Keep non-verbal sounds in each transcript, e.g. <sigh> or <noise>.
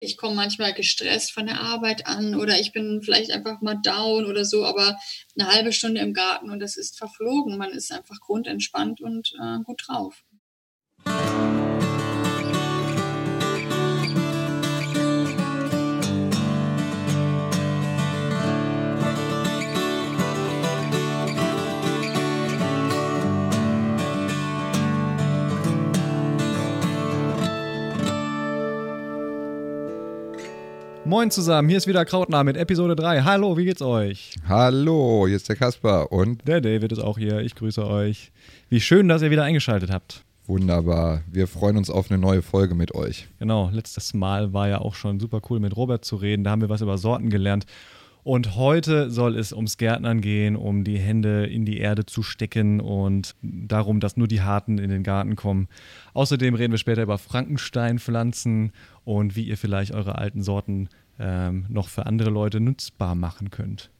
ich komme manchmal gestresst von der Arbeit an oder ich bin vielleicht einfach mal down oder so, aber eine halbe Stunde im Garten und das ist verflogen. Man ist einfach grundentspannt und äh, gut drauf. Moin zusammen, hier ist wieder Krautnah mit Episode 3. Hallo, wie geht's euch? Hallo, hier ist der Kaspar und der David ist auch hier. Ich grüße euch. Wie schön, dass ihr wieder eingeschaltet habt. Wunderbar. Wir freuen uns auf eine neue Folge mit euch. Genau, letztes Mal war ja auch schon super cool mit Robert zu reden. Da haben wir was über Sorten gelernt. Und heute soll es ums Gärtnern gehen, um die Hände in die Erde zu stecken und darum, dass nur die Harten in den Garten kommen. Außerdem reden wir später über Frankensteinpflanzen und wie ihr vielleicht eure alten Sorten ähm, noch für andere Leute nutzbar machen könnt.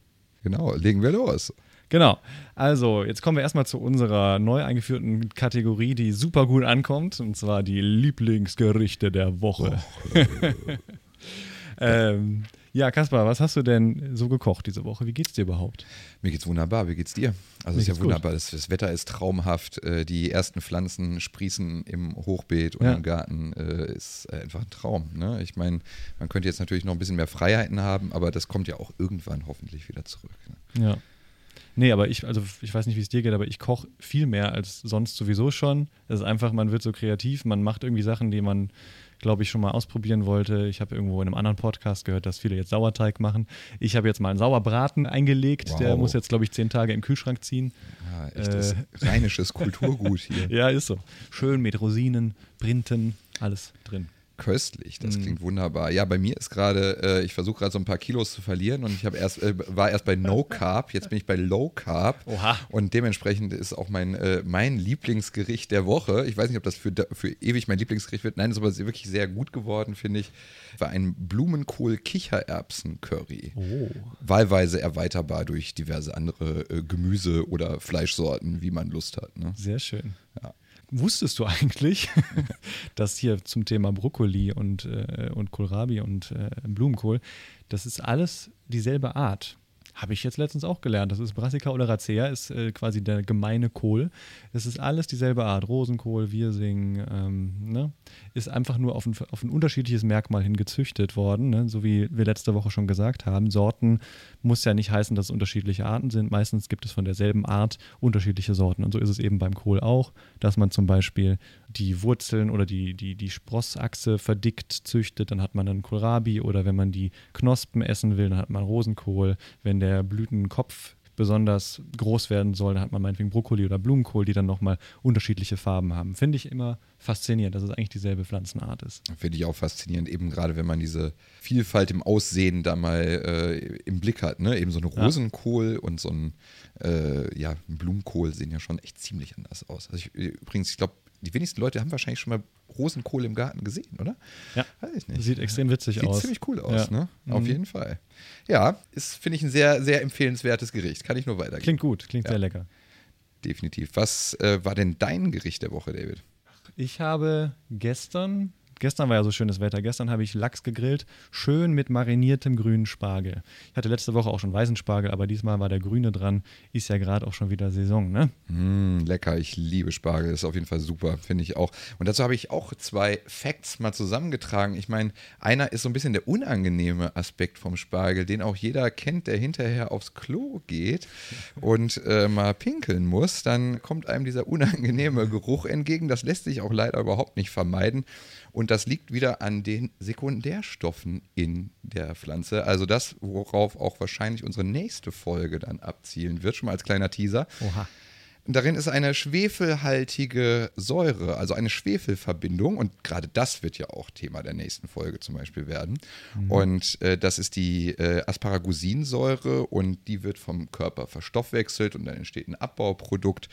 Genau, legen wir los. Genau. Also, jetzt kommen wir erstmal zu unserer neu eingeführten Kategorie, die super gut ankommt, und zwar die Lieblingsgerichte der Woche. Oh. <laughs> ähm, ja, Kaspar, was hast du denn so gekocht diese Woche? Wie geht's dir überhaupt? Mir geht's wunderbar. Wie geht's dir? Also, es ist ja wunderbar. Das, das, Wetter ist traumhaft. Äh, die ersten Pflanzen sprießen im Hochbeet und ja. im Garten. Äh, ist einfach ein Traum. Ne? Ich meine, man könnte jetzt natürlich noch ein bisschen mehr Freiheiten haben, aber das kommt ja auch irgendwann hoffentlich wieder zurück. Ne? Ja. Nee, aber ich, also ich weiß nicht, wie es dir geht, aber ich koche viel mehr als sonst sowieso schon. Es ist einfach, man wird so kreativ, man macht irgendwie Sachen, die man glaube ich, schon mal ausprobieren wollte. Ich habe irgendwo in einem anderen Podcast gehört, dass viele jetzt Sauerteig machen. Ich habe jetzt mal einen Sauerbraten eingelegt. Wow. Der muss jetzt, glaube ich, zehn Tage im Kühlschrank ziehen. Ja, echtes äh, rheinisches <laughs> Kulturgut hier. ja, ist so. Schön mit Rosinen, Printen, alles drin. Köstlich, das mm. klingt wunderbar. Ja, bei mir ist gerade, äh, ich versuche gerade so ein paar Kilos zu verlieren und ich habe erst, äh, war erst bei No Carb, jetzt bin ich bei Low Carb. Oha. Und dementsprechend ist auch mein, äh, mein Lieblingsgericht der Woche. Ich weiß nicht, ob das für, für ewig mein Lieblingsgericht wird. Nein, ist aber wirklich sehr gut geworden, finde ich. War ein Blumenkohl-Kichererbsen-Curry. Oh. Wahlweise erweiterbar durch diverse andere äh, Gemüse- oder Fleischsorten, wie man Lust hat. Ne? Sehr schön. Ja. Wusstest du eigentlich, <laughs> dass hier zum Thema Brokkoli und, äh, und Kohlrabi und äh, Blumenkohl, das ist alles dieselbe Art. Habe ich jetzt letztens auch gelernt. Das ist Brassica oder Racea, ist äh, quasi der gemeine Kohl. Es ist alles dieselbe Art. Rosenkohl, Wirsing, ähm, ne? ist einfach nur auf ein, auf ein unterschiedliches Merkmal hin gezüchtet worden. Ne? So wie wir letzte Woche schon gesagt haben. Sorten muss ja nicht heißen, dass es unterschiedliche Arten sind. Meistens gibt es von derselben Art unterschiedliche Sorten. Und so ist es eben beim Kohl auch, dass man zum Beispiel die Wurzeln oder die, die, die Sprossachse verdickt züchtet, dann hat man dann Kohlrabi oder wenn man die Knospen essen will, dann hat man Rosenkohl. Wenn der Blütenkopf besonders groß werden soll, dann hat man meinetwegen Brokkoli oder Blumenkohl, die dann nochmal unterschiedliche Farben haben. Finde ich immer faszinierend, dass es eigentlich dieselbe Pflanzenart ist. Finde ich auch faszinierend, eben gerade wenn man diese Vielfalt im Aussehen da mal äh, im Blick hat. Ne? Eben so ein Rosenkohl ja. und so ein äh, ja, Blumenkohl sehen ja schon echt ziemlich anders aus. Also ich, übrigens, ich glaube, die wenigsten Leute haben wahrscheinlich schon mal Rosenkohl im Garten gesehen, oder? Ja. Weiß ich nicht. Sieht extrem witzig Sieht aus. Sieht ziemlich cool aus, ja. ne? Auf mhm. jeden Fall. Ja, ist, finde ich, ein sehr, sehr empfehlenswertes Gericht. Kann ich nur weitergeben. Klingt gut, klingt ja. sehr lecker. Definitiv. Was äh, war denn dein Gericht der Woche, David? Ich habe gestern Gestern war ja so schönes Wetter. Gestern habe ich Lachs gegrillt, schön mit mariniertem grünen Spargel. Ich hatte letzte Woche auch schon weißen Spargel, aber diesmal war der grüne dran. Ist ja gerade auch schon wieder Saison, ne? Mm, lecker, ich liebe Spargel. Ist auf jeden Fall super, finde ich auch. Und dazu habe ich auch zwei Facts mal zusammengetragen. Ich meine, einer ist so ein bisschen der unangenehme Aspekt vom Spargel, den auch jeder kennt, der hinterher aufs Klo geht und äh, mal pinkeln muss. Dann kommt einem dieser unangenehme Geruch entgegen. Das lässt sich auch leider überhaupt nicht vermeiden. Und das liegt wieder an den Sekundärstoffen in der Pflanze. Also das, worauf auch wahrscheinlich unsere nächste Folge dann abzielen wird, schon mal als kleiner Teaser. Oha. Darin ist eine schwefelhaltige Säure, also eine Schwefelverbindung. Und gerade das wird ja auch Thema der nächsten Folge zum Beispiel werden. Mhm. Und äh, das ist die äh, Asparagusinsäure und die wird vom Körper verstoffwechselt und dann entsteht ein Abbauprodukt,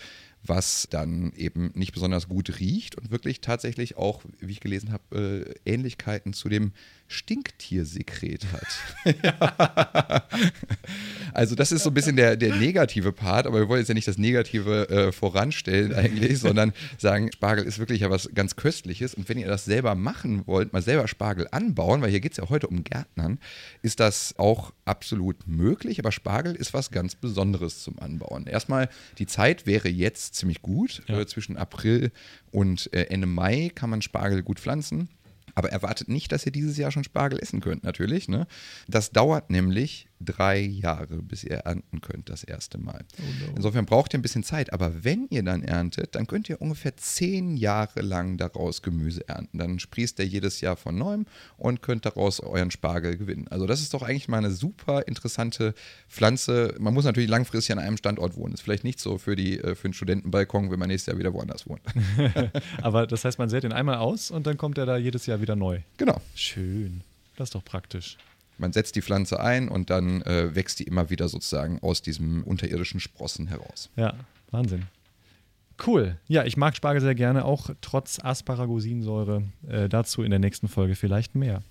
was dann eben nicht besonders gut riecht und wirklich tatsächlich auch, wie ich gelesen habe, äh, Ähnlichkeiten zu dem Stinktiersekret hat. <laughs> <laughs> also das ist so ein bisschen der, der negative Part, aber wir wollen jetzt ja nicht das Negative äh, voranstellen eigentlich, sondern sagen, Spargel ist wirklich ja was ganz Köstliches und wenn ihr das selber machen wollt, mal selber Spargel anbauen, weil hier geht es ja heute um Gärtnern, ist das auch absolut möglich, aber Spargel ist was ganz Besonderes zum Anbauen. Erstmal, die Zeit wäre jetzt ziemlich gut, ja. äh, zwischen April und äh, Ende Mai kann man Spargel gut pflanzen. Aber erwartet nicht, dass ihr dieses Jahr schon Spargel essen könnt, natürlich. Ne? Das dauert nämlich drei Jahre, bis ihr ernten könnt das erste Mal. Oh no. Insofern braucht ihr ein bisschen Zeit. Aber wenn ihr dann erntet, dann könnt ihr ungefähr zehn Jahre lang daraus Gemüse ernten. Dann sprießt der jedes Jahr von neuem und könnt daraus euren Spargel gewinnen. Also das ist doch eigentlich mal eine super interessante Pflanze. Man muss natürlich langfristig an einem Standort wohnen. Ist vielleicht nicht so für, die, äh, für den Studentenbalkon, wenn man nächstes Jahr wieder woanders wohnt. <laughs> <laughs> Aber das heißt, man sät den einmal aus und dann kommt er da jedes Jahr wieder neu. Genau. Schön. Das ist doch praktisch. Man setzt die Pflanze ein und dann äh, wächst die immer wieder sozusagen aus diesem unterirdischen Sprossen heraus. Ja, Wahnsinn. Cool. Ja, ich mag Spargel sehr gerne, auch trotz Asparagusinsäure. Äh, dazu in der nächsten Folge vielleicht mehr.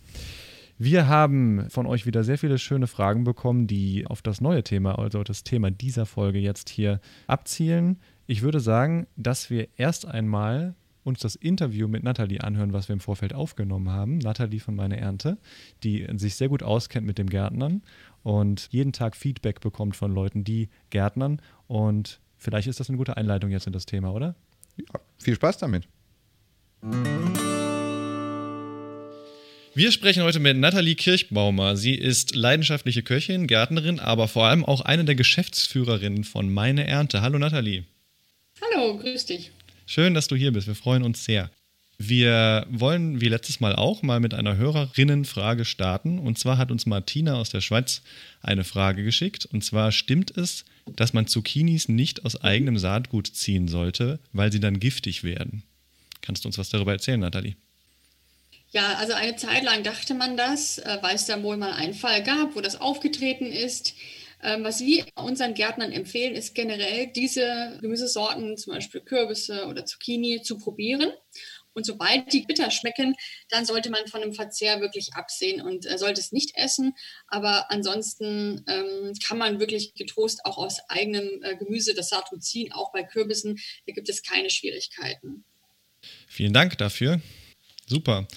Wir haben von euch wieder sehr viele schöne Fragen bekommen, die auf das neue Thema, also das Thema dieser Folge jetzt hier abzielen. Ich würde sagen, dass wir erst einmal uns das Interview mit Nathalie anhören, was wir im Vorfeld aufgenommen haben. Nathalie von Meine Ernte, die sich sehr gut auskennt mit dem Gärtnern und jeden Tag Feedback bekommt von Leuten, die Gärtnern. Und vielleicht ist das eine gute Einleitung jetzt in das Thema, oder? Ja, viel Spaß damit. Wir sprechen heute mit Nathalie Kirchbaumer. Sie ist leidenschaftliche Köchin, Gärtnerin, aber vor allem auch eine der Geschäftsführerinnen von Meine Ernte. Hallo Nathalie. Hallo, grüß dich. Schön, dass du hier bist. Wir freuen uns sehr. Wir wollen, wie letztes Mal auch, mal mit einer Hörerinnenfrage starten. Und zwar hat uns Martina aus der Schweiz eine Frage geschickt. Und zwar stimmt es, dass man Zucchinis nicht aus eigenem Saatgut ziehen sollte, weil sie dann giftig werden. Kannst du uns was darüber erzählen, Nathalie? Ja, also eine Zeit lang dachte man das, äh, weil es da wohl mal einen Fall gab, wo das aufgetreten ist. Ähm, was wir unseren Gärtnern empfehlen, ist generell diese Gemüsesorten, zum Beispiel Kürbisse oder Zucchini, zu probieren. Und sobald die bitter schmecken, dann sollte man von dem Verzehr wirklich absehen und äh, sollte es nicht essen. Aber ansonsten ähm, kann man wirklich getrost auch aus eigenem äh, Gemüse das Saatgut ziehen, auch bei Kürbissen. Da gibt es keine Schwierigkeiten. Vielen Dank dafür. Super.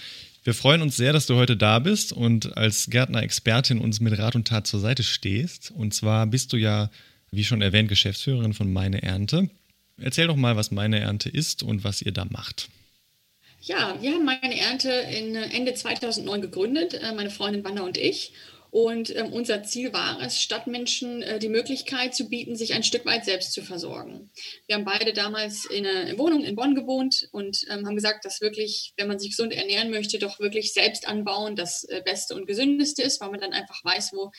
Wir freuen uns sehr, dass du heute da bist und als Gärtner-Expertin uns mit Rat und Tat zur Seite stehst. Und zwar bist du ja, wie schon erwähnt, Geschäftsführerin von Meine Ernte. Erzähl doch mal, was Meine Ernte ist und was ihr da macht. Ja, wir haben Meine Ernte in Ende 2009 gegründet, äh, meine Freundin Wanda und ich. Und ähm, unser Ziel war es, Stadtmenschen äh, die Möglichkeit zu bieten, sich ein Stück weit selbst zu versorgen. Wir haben beide damals in einer Wohnung in Bonn gewohnt und ähm, haben gesagt, dass wirklich, wenn man sich gesund ernähren möchte, doch wirklich selbst anbauen das äh, Beste und Gesündeste ist, weil man dann einfach weiß, wo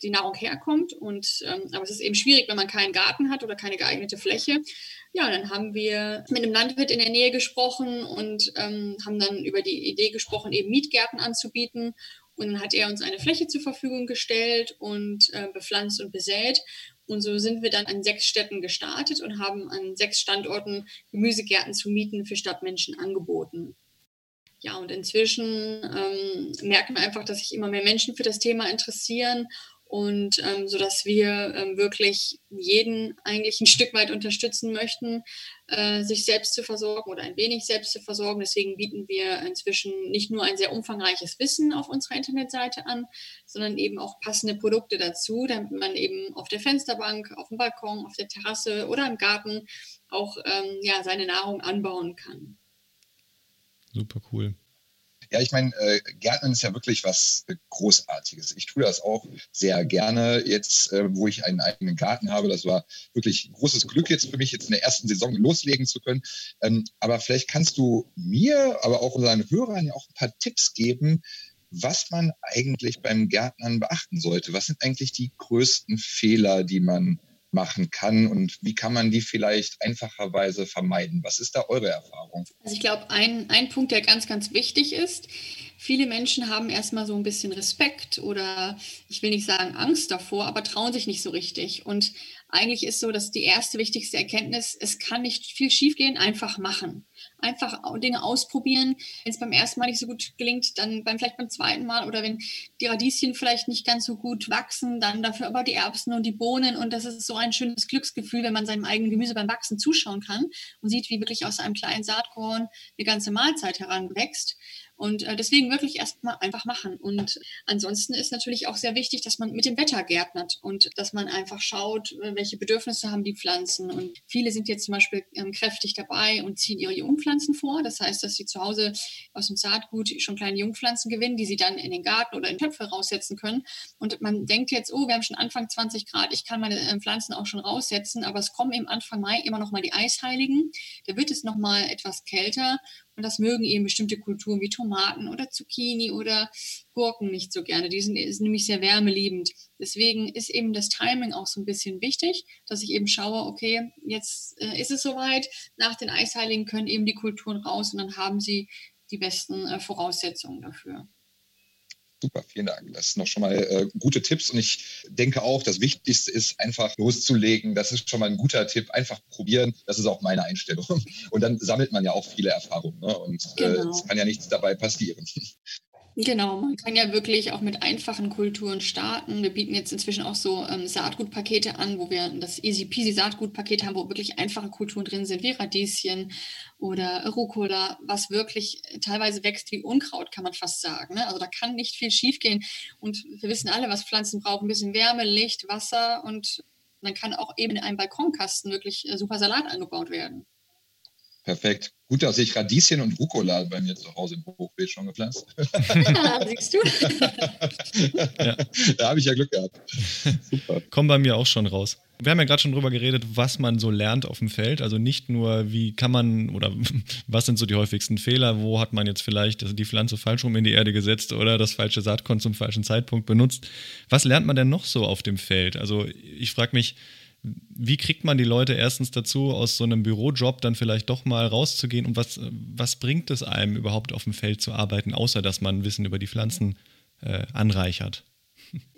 die Nahrung herkommt. Und, ähm, aber es ist eben schwierig, wenn man keinen Garten hat oder keine geeignete Fläche. Ja, dann haben wir mit einem Landwirt in der Nähe gesprochen und ähm, haben dann über die Idee gesprochen, eben Mietgärten anzubieten und dann hat er uns eine Fläche zur Verfügung gestellt und äh, bepflanzt und besät. Und so sind wir dann an sechs Städten gestartet und haben an sechs Standorten Gemüsegärten zu mieten für Stadtmenschen angeboten. Ja, und inzwischen ähm, merken wir einfach, dass sich immer mehr Menschen für das Thema interessieren und ähm, so dass wir ähm, wirklich jeden eigentlich ein Stück weit unterstützen möchten, äh, sich selbst zu versorgen oder ein wenig selbst zu versorgen. Deswegen bieten wir inzwischen nicht nur ein sehr umfangreiches Wissen auf unserer Internetseite an, sondern eben auch passende Produkte dazu, damit man eben auf der Fensterbank, auf dem Balkon, auf der Terrasse oder im Garten auch ähm, ja, seine Nahrung anbauen kann. Super cool. Ja, ich meine, äh, Gärtnern ist ja wirklich was äh, Großartiges. Ich tue das auch sehr gerne jetzt, äh, wo ich einen eigenen Garten habe. Das war wirklich großes Glück jetzt für mich, jetzt in der ersten Saison loslegen zu können. Ähm, aber vielleicht kannst du mir, aber auch unseren Hörern ja auch ein paar Tipps geben, was man eigentlich beim Gärtnern beachten sollte. Was sind eigentlich die größten Fehler, die man machen kann und wie kann man die vielleicht einfacherweise vermeiden? Was ist da eure Erfahrung? Also ich glaube, ein, ein Punkt, der ganz, ganz wichtig ist, viele Menschen haben erstmal so ein bisschen Respekt oder ich will nicht sagen Angst davor, aber trauen sich nicht so richtig. Und eigentlich ist so, dass die erste wichtigste Erkenntnis, es kann nicht viel schiefgehen, einfach machen. Einfach Dinge ausprobieren. Wenn es beim ersten Mal nicht so gut gelingt, dann beim, vielleicht beim zweiten Mal oder wenn die Radieschen vielleicht nicht ganz so gut wachsen, dann dafür aber die Erbsen und die Bohnen. Und das ist so ein schönes Glücksgefühl, wenn man seinem eigenen Gemüse beim Wachsen zuschauen kann und sieht, wie wirklich aus einem kleinen Saatkorn eine ganze Mahlzeit heranwächst. Und äh, deswegen wirklich erstmal einfach machen. Und ansonsten ist natürlich auch sehr wichtig, dass man mit dem Wetter gärtnert und dass man einfach schaut, äh, welche Bedürfnisse haben die Pflanzen. Und viele sind jetzt zum Beispiel ähm, kräftig dabei und ziehen ihre Jungpflanzen vor. Das heißt, dass sie zu Hause aus dem Saatgut schon kleine Jungpflanzen gewinnen, die sie dann in den Garten oder in Töpfe raussetzen können. Und man denkt jetzt, oh, wir haben schon Anfang 20 Grad, ich kann meine äh, Pflanzen auch schon raussetzen, aber es kommen im Anfang Mai immer noch mal die Eisheiligen. Da wird es noch mal etwas kälter und das mögen eben bestimmte Kulturen wie Tomaten oder Zucchini oder Gurken nicht so gerne. Die sind, sind nämlich sehr wärmeliebend. Deswegen ist eben das Timing auch so ein bisschen wichtig, dass ich eben schaue, okay, jetzt äh, ist es soweit. Nach den Eisheiligen können eben die Kulturen raus und dann haben sie die besten äh, Voraussetzungen dafür. Super, vielen Dank. Das sind noch schon mal äh, gute Tipps und ich denke auch, das Wichtigste ist einfach loszulegen. Das ist schon mal ein guter Tipp. Einfach probieren. Das ist auch meine Einstellung. <laughs> Und dann sammelt man ja auch viele Erfahrungen ne? und äh, genau. es kann ja nichts dabei passieren. <laughs> Genau, man kann ja wirklich auch mit einfachen Kulturen starten. Wir bieten jetzt inzwischen auch so ähm, Saatgutpakete an, wo wir das Easy Peasy Saatgutpaket haben, wo wirklich einfache Kulturen drin sind, wie Radieschen oder Rucola, was wirklich teilweise wächst wie Unkraut, kann man fast sagen. Ne? Also da kann nicht viel schiefgehen. Und wir wissen alle, was Pflanzen brauchen. Ein bisschen Wärme, Licht, Wasser und dann kann auch eben in einem Balkonkasten wirklich äh, super Salat angebaut werden. Perfekt. Gut, dass ich Radieschen und Rucola bei mir zu Hause im Hochbeet schon gepflanzt. Ja, <laughs> siehst du. ja. Da habe ich ja Glück gehabt. Super. Kommen bei mir auch schon raus. Wir haben ja gerade schon drüber geredet, was man so lernt auf dem Feld. Also nicht nur, wie kann man oder <laughs> was sind so die häufigsten Fehler, wo hat man jetzt vielleicht die Pflanze falsch rum in die Erde gesetzt oder das falsche Saatkorn zum falschen Zeitpunkt benutzt. Was lernt man denn noch so auf dem Feld? Also ich frage mich, wie kriegt man die Leute erstens dazu, aus so einem Bürojob dann vielleicht doch mal rauszugehen und was, was bringt es einem überhaupt auf dem Feld zu arbeiten, außer dass man Wissen über die Pflanzen äh, anreichert?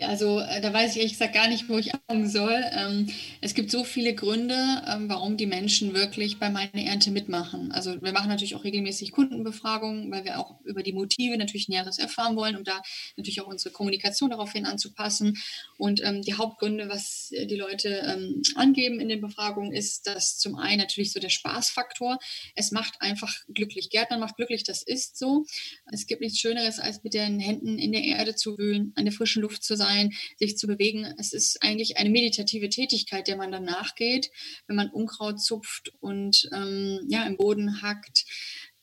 Also äh, da weiß ich ehrlich gesagt gar nicht, wo ich anfangen soll. Ähm, es gibt so viele Gründe, ähm, warum die Menschen wirklich bei meiner Ernte mitmachen. Also wir machen natürlich auch regelmäßig Kundenbefragungen, weil wir auch über die Motive natürlich Näheres erfahren wollen, um da natürlich auch unsere Kommunikation daraufhin anzupassen. Und ähm, die Hauptgründe, was die Leute angeben in den Befragungen, ist, dass zum einen natürlich so der Spaßfaktor. Es macht einfach glücklich. Gärtner macht glücklich, das ist so. Es gibt nichts Schöneres, als mit den Händen in der Erde zu wühlen, an der frischen Luft zu sein, sich zu bewegen. Es ist eigentlich eine meditative Tätigkeit, der man dann nachgeht, wenn man Unkraut zupft und ähm, ja, im Boden hackt.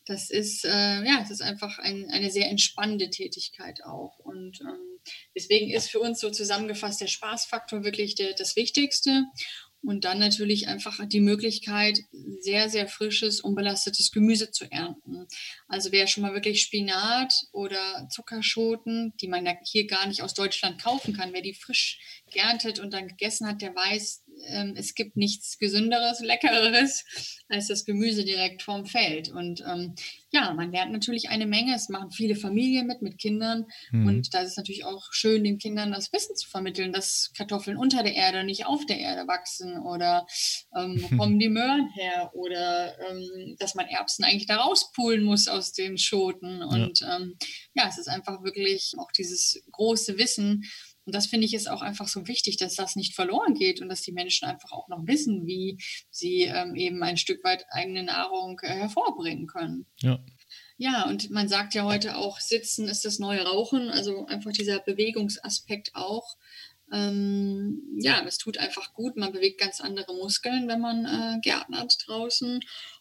Das ist, äh, ja, es ist einfach ein, eine sehr entspannende Tätigkeit auch. Und ähm, deswegen ist für uns so zusammengefasst der Spaßfaktor wirklich der, das Wichtigste. Und dann natürlich einfach die Möglichkeit, sehr, sehr frisches, unbelastetes Gemüse zu ernten. Also wer schon mal wirklich Spinat oder Zuckerschoten, die man ja hier gar nicht aus Deutschland kaufen kann, wer die frisch geerntet und dann gegessen hat, der weiß, ähm, es gibt nichts Gesünderes, Leckereres als das Gemüse direkt vom Feld. Und ähm, ja, man lernt natürlich eine Menge. Es machen viele Familien mit, mit Kindern. Mhm. Und da ist es natürlich auch schön, den Kindern das Wissen zu vermitteln, dass Kartoffeln unter der Erde, nicht auf der Erde wachsen oder ähm, wo <laughs> kommen die Möhren her oder ähm, dass man Erbsen eigentlich da rauspulen muss aus den Schoten. Und ja. Ähm, ja, es ist einfach wirklich auch dieses große Wissen, und das finde ich ist auch einfach so wichtig, dass das nicht verloren geht und dass die Menschen einfach auch noch wissen, wie sie ähm, eben ein Stück weit eigene Nahrung äh, hervorbringen können. Ja. Ja, und man sagt ja heute auch, Sitzen ist das neue Rauchen, also einfach dieser Bewegungsaspekt auch. Ähm, ja, es tut einfach gut, man bewegt ganz andere Muskeln, wenn man äh, gärtnert draußen.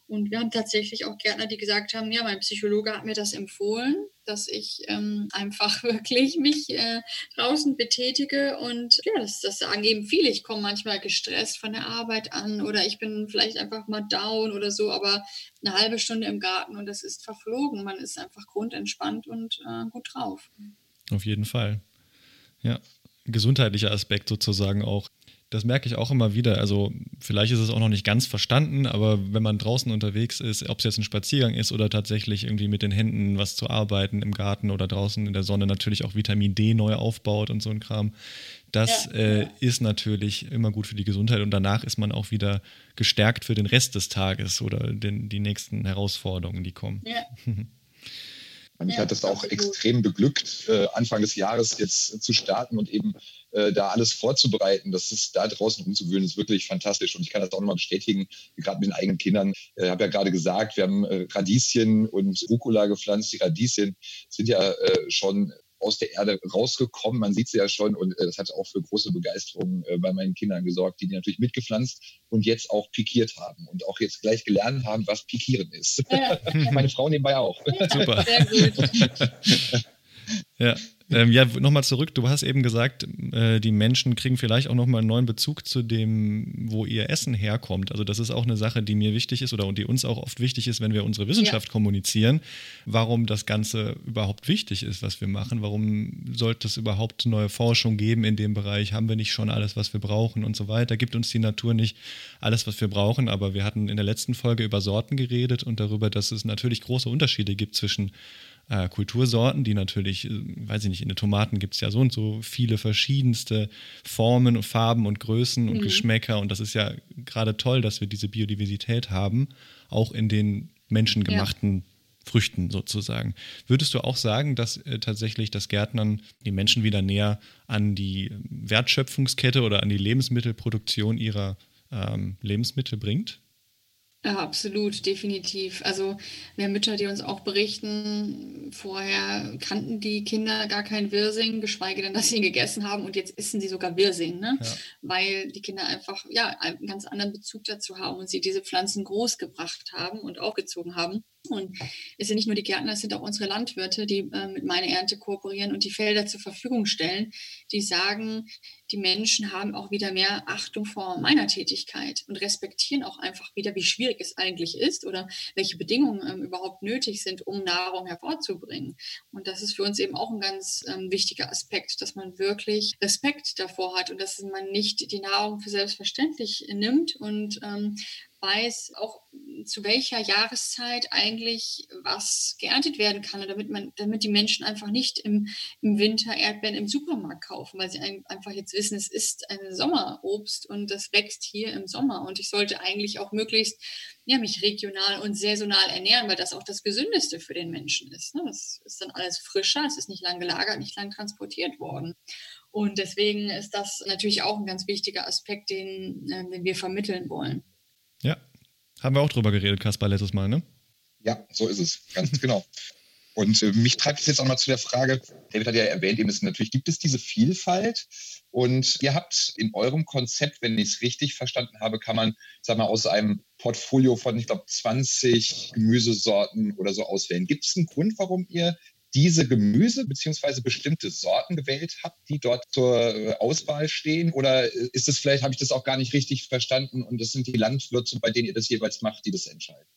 Und wir haben tatsächlich auch Gärtner, die gesagt haben, ja, mein Psychologe hat mir das empfohlen, dass ich ähm, einfach <laughs> wirklich mich äh, draußen betätige. Und ja, das, das sagen eben viele. Ich komme manchmal gestresst von der Arbeit an oder ich bin vielleicht einfach mal down oder so, aber eine halbe Stunde im Garten und das ist verflogen. Man ist einfach grundentspannt und äh, gut drauf. Auf jeden Fall. Ja, gesundheitlicher Aspekt sozusagen auch Das merke ich auch immer wieder. Also vielleicht ist es auch noch nicht ganz verstanden, aber wenn man draußen unterwegs ist, ob es jetzt ein Spaziergang ist oder tatsächlich irgendwie mit den Händen was zu arbeiten im Garten oder draußen in der Sonne, natürlich auch Vitamin D neu aufbaut und so ein Kram. Das ja, äh, ist natürlich immer gut für die Gesundheit und danach ist man auch wieder gestärkt für den Rest des Tages oder den, die nächsten Herausforderungen, die kommen. Ja. <laughs> Mich ja, hat es auch extrem beglückt, äh, Anfang des Jahres jetzt zu starten und eben äh, da alles vorzubereiten. Das ist da draußen rumzuwühlen, ist wirklich fantastisch. Und ich kann das auch nochmal bestätigen, gerade mit den eigenen Kindern. Ich äh, habe ja gerade gesagt, wir haben äh, Radieschen und Rucola gepflanzt. Die Radieschen sind ja äh, schon aus der Erde rausgekommen. Man sieht sie ja schon und äh, das hat auch für große Begeisterung äh, bei meinen Kindern gesorgt, die die natürlich mitgepflanzt und jetzt auch pikiert haben und auch jetzt gleich gelernt haben, was pikieren ist. Ja. <laughs> Meine Frau nebenbei auch. Ja, Super. Sehr gut. <laughs> ja. Ähm, ja, nochmal zurück. Du hast eben gesagt, äh, die Menschen kriegen vielleicht auch nochmal einen neuen Bezug zu dem, wo ihr Essen herkommt. Also das ist auch eine Sache, die mir wichtig ist oder die uns auch oft wichtig ist, wenn wir unsere Wissenschaft ja. kommunizieren, warum das Ganze überhaupt wichtig ist, was wir machen. Warum sollte es überhaupt neue Forschung geben in dem Bereich? Haben wir nicht schon alles, was wir brauchen und so weiter? Gibt uns die Natur nicht alles, was wir brauchen? Aber wir hatten in der letzten Folge über Sorten geredet und darüber, dass es natürlich große Unterschiede gibt zwischen äh, Kultursorten, die natürlich, äh, weiß ich nicht, in den Tomaten gibt es ja so und so viele verschiedenste Formen, Farben und Größen und mhm. Geschmäcker. Und das ist ja gerade toll, dass wir diese Biodiversität haben, auch in den menschengemachten ja. Früchten sozusagen. Würdest du auch sagen, dass äh, tatsächlich das Gärtnern die Menschen wieder näher an die Wertschöpfungskette oder an die Lebensmittelproduktion ihrer ähm, Lebensmittel bringt? Ja, absolut, definitiv. Also wir haben Mütter, die uns auch berichten, vorher kannten die Kinder gar keinen Wirsing, geschweige denn, dass sie ihn gegessen haben und jetzt essen sie sogar Wirsing, ne? Ja. weil die Kinder einfach ja, einen ganz anderen Bezug dazu haben und sie diese Pflanzen großgebracht haben und aufgezogen haben. Und es sind nicht nur die Gärtner, es sind auch unsere Landwirte, die äh, mit meiner Ernte kooperieren und die Felder zur Verfügung stellen, die sagen, die Menschen haben auch wieder mehr Achtung vor meiner Tätigkeit und respektieren auch einfach wieder, wie schwierig es eigentlich ist oder welche Bedingungen ähm, überhaupt nötig sind, um Nahrung hervorzubringen. Und das ist für uns eben auch ein ganz ähm, wichtiger Aspekt, dass man wirklich Respekt davor hat und dass man nicht die Nahrung für selbstverständlich nimmt und ähm, weiß auch zu welcher Jahreszeit eigentlich was geerntet werden kann, damit man, damit die Menschen einfach nicht im, im Winter Erdbeeren im Supermarkt kaufen, weil sie einfach jetzt wissen, es ist ein Sommerobst und das wächst hier im Sommer und ich sollte eigentlich auch möglichst ja, mich regional und saisonal ernähren, weil das auch das Gesündeste für den Menschen ist. Ne? Das ist dann alles frischer, es ist nicht lang gelagert, nicht lang transportiert worden. Und deswegen ist das natürlich auch ein ganz wichtiger Aspekt, den, äh, den wir vermitteln wollen. Ja, haben wir auch drüber geredet, Kaspar, letztes Mal, ne? Ja, so ist es, ganz <laughs> genau. Und äh, mich treibt es jetzt auch mal zu der Frage, David hat ja erwähnt, eben, natürlich gibt es diese Vielfalt und ihr habt in eurem Konzept, wenn ich es richtig verstanden habe, kann man, sag mal, aus einem Portfolio von, ich glaube, 20 Gemüsesorten oder so auswählen. Gibt es einen Grund, warum ihr diese Gemüse bzw. bestimmte Sorten gewählt habt, die dort zur äh, Auswahl stehen? Oder ist es vielleicht, habe ich das auch gar nicht richtig verstanden und es sind die Landwirte, bei denen ihr das jeweils macht, die das entscheiden?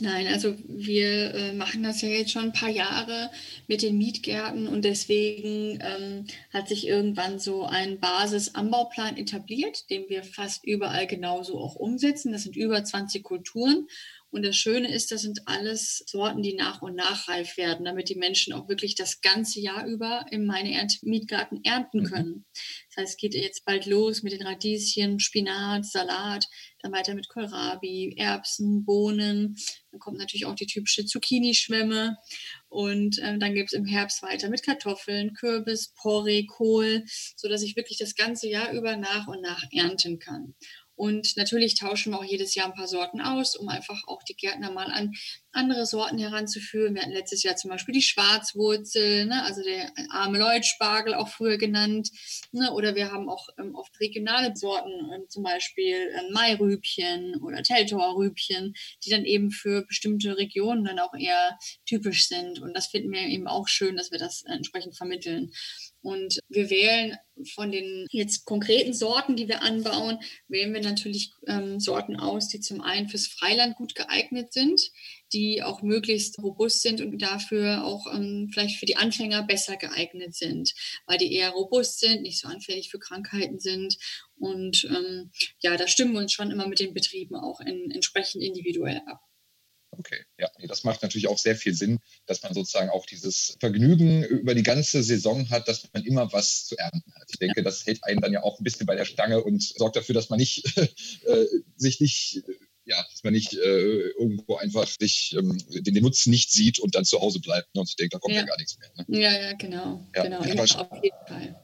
Nein, also wir äh, machen das ja jetzt schon ein paar Jahre mit den Mietgärten und deswegen ähm, hat sich irgendwann so ein Basis-Anbauplan etabliert, den wir fast überall genauso auch umsetzen. Das sind über 20 Kulturen und das Schöne ist, das sind alles Sorten, die nach und nach reif werden, damit die Menschen auch wirklich das ganze Jahr über in meine Ernte Mietgarten ernten mhm. können. Das heißt, es geht jetzt bald los mit den Radieschen, Spinat, Salat, dann weiter mit Kohlrabi, Erbsen, Bohnen. Dann kommt natürlich auch die typische Zucchini-Schwemme. Und ähm, dann gibt es im Herbst weiter mit Kartoffeln, Kürbis, Porree, Kohl, sodass ich wirklich das ganze Jahr über nach und nach ernten kann. Und natürlich tauschen wir auch jedes Jahr ein paar Sorten aus, um einfach auch die Gärtner mal an andere Sorten heranzuführen. Wir hatten letztes Jahr zum Beispiel die Schwarzwurzel, ne, also der arme Leutspargel auch früher genannt. Ne, oder wir haben auch ähm, oft regionale Sorten, ähm, zum Beispiel ähm, Mairübchen oder Teltorrübchen, die dann eben für bestimmte Regionen dann auch eher typisch sind. Und das finden wir eben auch schön, dass wir das entsprechend vermitteln. Und wir wählen von den jetzt konkreten Sorten, die wir anbauen, wählen wir natürlich ähm, Sorten aus, die zum einen fürs Freiland gut geeignet sind, die auch möglichst robust sind und dafür auch ähm, vielleicht für die Anfänger besser geeignet sind, weil die eher robust sind, nicht so anfällig für Krankheiten sind. Und ähm, ja, da stimmen wir uns schon immer mit den Betrieben auch in, entsprechend individuell ab. Okay, ja, das macht natürlich auch sehr viel Sinn, dass man sozusagen auch dieses Vergnügen über die ganze Saison hat, dass man immer was zu ernten hat. Ich denke, ja. das hält einen dann ja auch ein bisschen bei der Stange und sorgt dafür, dass man nicht <laughs> äh, sich nicht ja, dass man nicht äh, irgendwo einfach sich ähm, den, den, Nutzen nicht sieht und dann zu Hause bleibt ne, und sich denkt, da kommt ja, ja gar nichts mehr. Ne? Ja, ja, genau. Ja, genau. Ja, auf jeden Fall.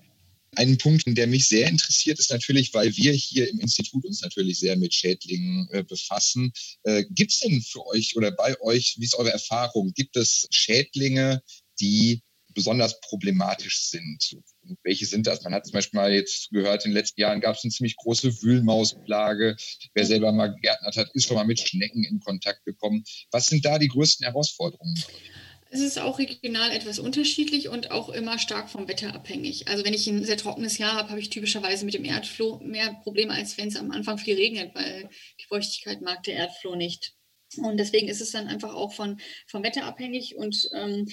Ein Punkt, der mich sehr interessiert, ist natürlich, weil wir hier im Institut uns natürlich sehr mit Schädlingen äh, befassen. Äh, gibt es denn für euch oder bei euch, wie ist eure Erfahrung, gibt es Schädlinge, die besonders problematisch sind? Und welche sind das? Man hat zum Beispiel mal jetzt gehört, in den letzten Jahren gab es eine ziemlich große Wühlmausplage. Wer selber mal gegärtnert hat, ist schon mal mit Schnecken in Kontakt gekommen. Was sind da die größten Herausforderungen? Es ist auch regional etwas unterschiedlich und auch immer stark vom Wetter abhängig. Also wenn ich ein sehr trockenes Jahr habe, habe ich typischerweise mit dem Erdfloh mehr Probleme, als wenn es am Anfang viel regnet, weil die Feuchtigkeit mag der Erdfloh nicht. Und deswegen ist es dann einfach auch von, vom Wetter abhängig und ähm,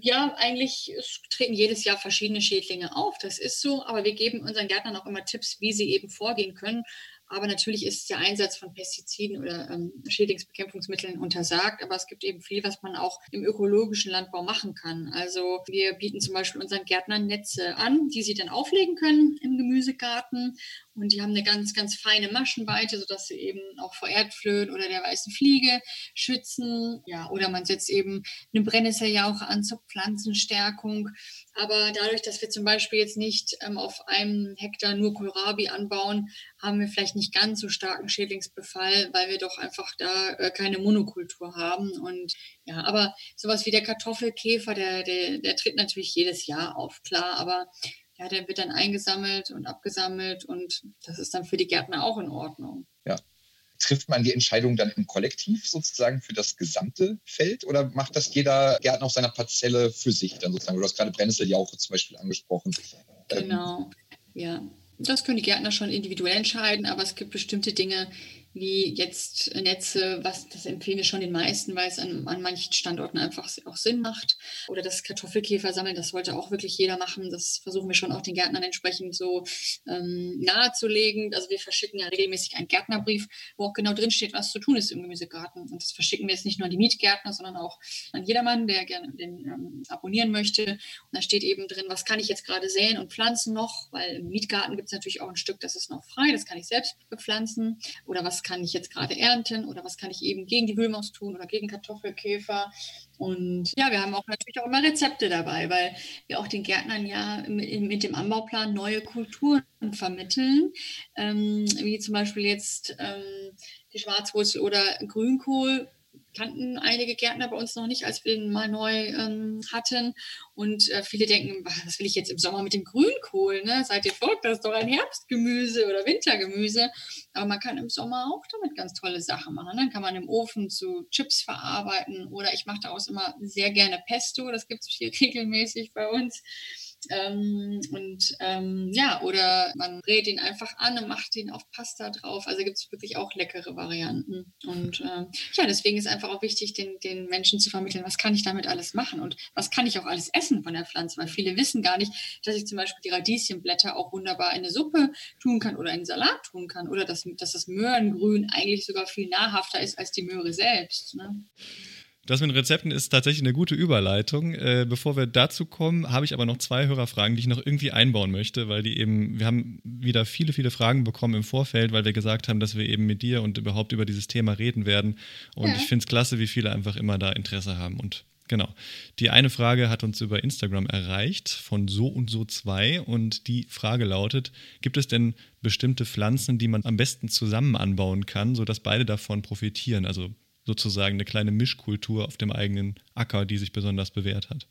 ja, eigentlich treten jedes Jahr verschiedene Schädlinge auf. Das ist so, aber wir geben unseren Gärtnern auch immer Tipps, wie sie eben vorgehen können. Aber natürlich ist der Einsatz von Pestiziden oder ähm, Schädlingsbekämpfungsmitteln untersagt. Aber es gibt eben viel, was man auch im ökologischen Landbau machen kann. Also wir bieten zum Beispiel unseren Gärtnern Netze an, die sie dann auflegen können im Gemüsegarten. Und die haben eine ganz, ganz feine Maschenweite, sodass sie eben auch vor Erdflöhen oder der weißen Fliege schützen. Ja, oder man setzt eben eine Brennnesseljauche an zur Pflanzenstärkung. Aber dadurch, dass wir zum Beispiel jetzt nicht ähm, auf einem Hektar nur Kohlrabi anbauen, haben wir vielleicht nicht ganz so starken Schädlingsbefall, weil wir doch einfach da äh, keine Monokultur haben. Und ja, aber sowas wie der Kartoffelkäfer, der, der, der tritt natürlich jedes Jahr auf, klar. Aber ja, der wird dann eingesammelt und abgesammelt und das ist dann für die Gärtner auch in Ordnung. Ja. Trifft man die Entscheidung dann im Kollektiv sozusagen für das gesamte Feld oder macht das jeder Gärtner auf seiner Parzelle für sich dann sozusagen? Du hast gerade Brennnesseljauche zum Beispiel angesprochen. Ähm, genau, ähm, ja. Das können die Gärtner schon individuell entscheiden, aber es gibt bestimmte Dinge, wie jetzt Netze, was das empfehlen wir schon den meisten, weil es an, an manchen Standorten einfach auch Sinn macht. Oder das Kartoffelkäfer sammeln, das sollte auch wirklich jeder machen. Das versuchen wir schon auch den Gärtnern entsprechend so ähm, nahezulegen. Also wir verschicken ja regelmäßig einen Gärtnerbrief, wo auch genau drin steht, was zu tun ist im Gemüsegarten. Und das verschicken wir jetzt nicht nur an die Mietgärtner, sondern auch an jedermann, der gerne den ähm, abonnieren möchte. Und da steht eben drin, was kann ich jetzt gerade säen und pflanzen noch, weil im Mietgarten gibt es natürlich auch ein Stück, das ist noch frei, das kann ich selbst bepflanzen. Oder was kann ich jetzt gerade ernten oder was kann ich eben gegen die Wühlmaus tun oder gegen Kartoffelkäfer. Und ja, wir haben auch natürlich auch immer Rezepte dabei, weil wir auch den Gärtnern ja mit dem Anbauplan neue Kulturen vermitteln, ähm, wie zum Beispiel jetzt ähm, die Schwarzwurzel oder Grünkohl kannten einige Gärtner bei uns noch nicht, als wir den mal neu ähm, hatten. Und äh, viele denken, was will ich jetzt im Sommer mit dem Grünkohl? Ne? Seid ihr folgt, das ist doch ein Herbstgemüse oder Wintergemüse. Aber man kann im Sommer auch damit ganz tolle Sachen machen. Dann kann man im Ofen zu Chips verarbeiten oder ich mache daraus immer sehr gerne Pesto. Das gibt es hier <laughs> regelmäßig bei uns. Ähm, und ähm, ja, oder man brät ihn einfach an und macht ihn auf Pasta drauf. Also gibt es wirklich auch leckere Varianten. Und ähm, ja, deswegen ist einfach auch wichtig, den, den Menschen zu vermitteln, was kann ich damit alles machen und was kann ich auch alles essen von der Pflanze, weil viele wissen gar nicht, dass ich zum Beispiel die Radieschenblätter auch wunderbar in eine Suppe tun kann oder in einen Salat tun kann oder dass, dass das Möhrengrün eigentlich sogar viel nahrhafter ist als die Möhre selbst. Ne? Das mit Rezepten ist tatsächlich eine gute Überleitung. Äh, bevor wir dazu kommen, habe ich aber noch zwei Hörerfragen, die ich noch irgendwie einbauen möchte, weil die eben, wir haben wieder viele, viele Fragen bekommen im Vorfeld, weil wir gesagt haben, dass wir eben mit dir und überhaupt über dieses Thema reden werden. Und ja. ich finde es klasse, wie viele einfach immer da Interesse haben. Und genau. Die eine Frage hat uns über Instagram erreicht von so und so zwei und die Frage lautet: Gibt es denn bestimmte Pflanzen, die man am besten zusammen anbauen kann, sodass beide davon profitieren? Also sozusagen eine kleine Mischkultur auf dem eigenen Acker, die sich besonders bewährt hat.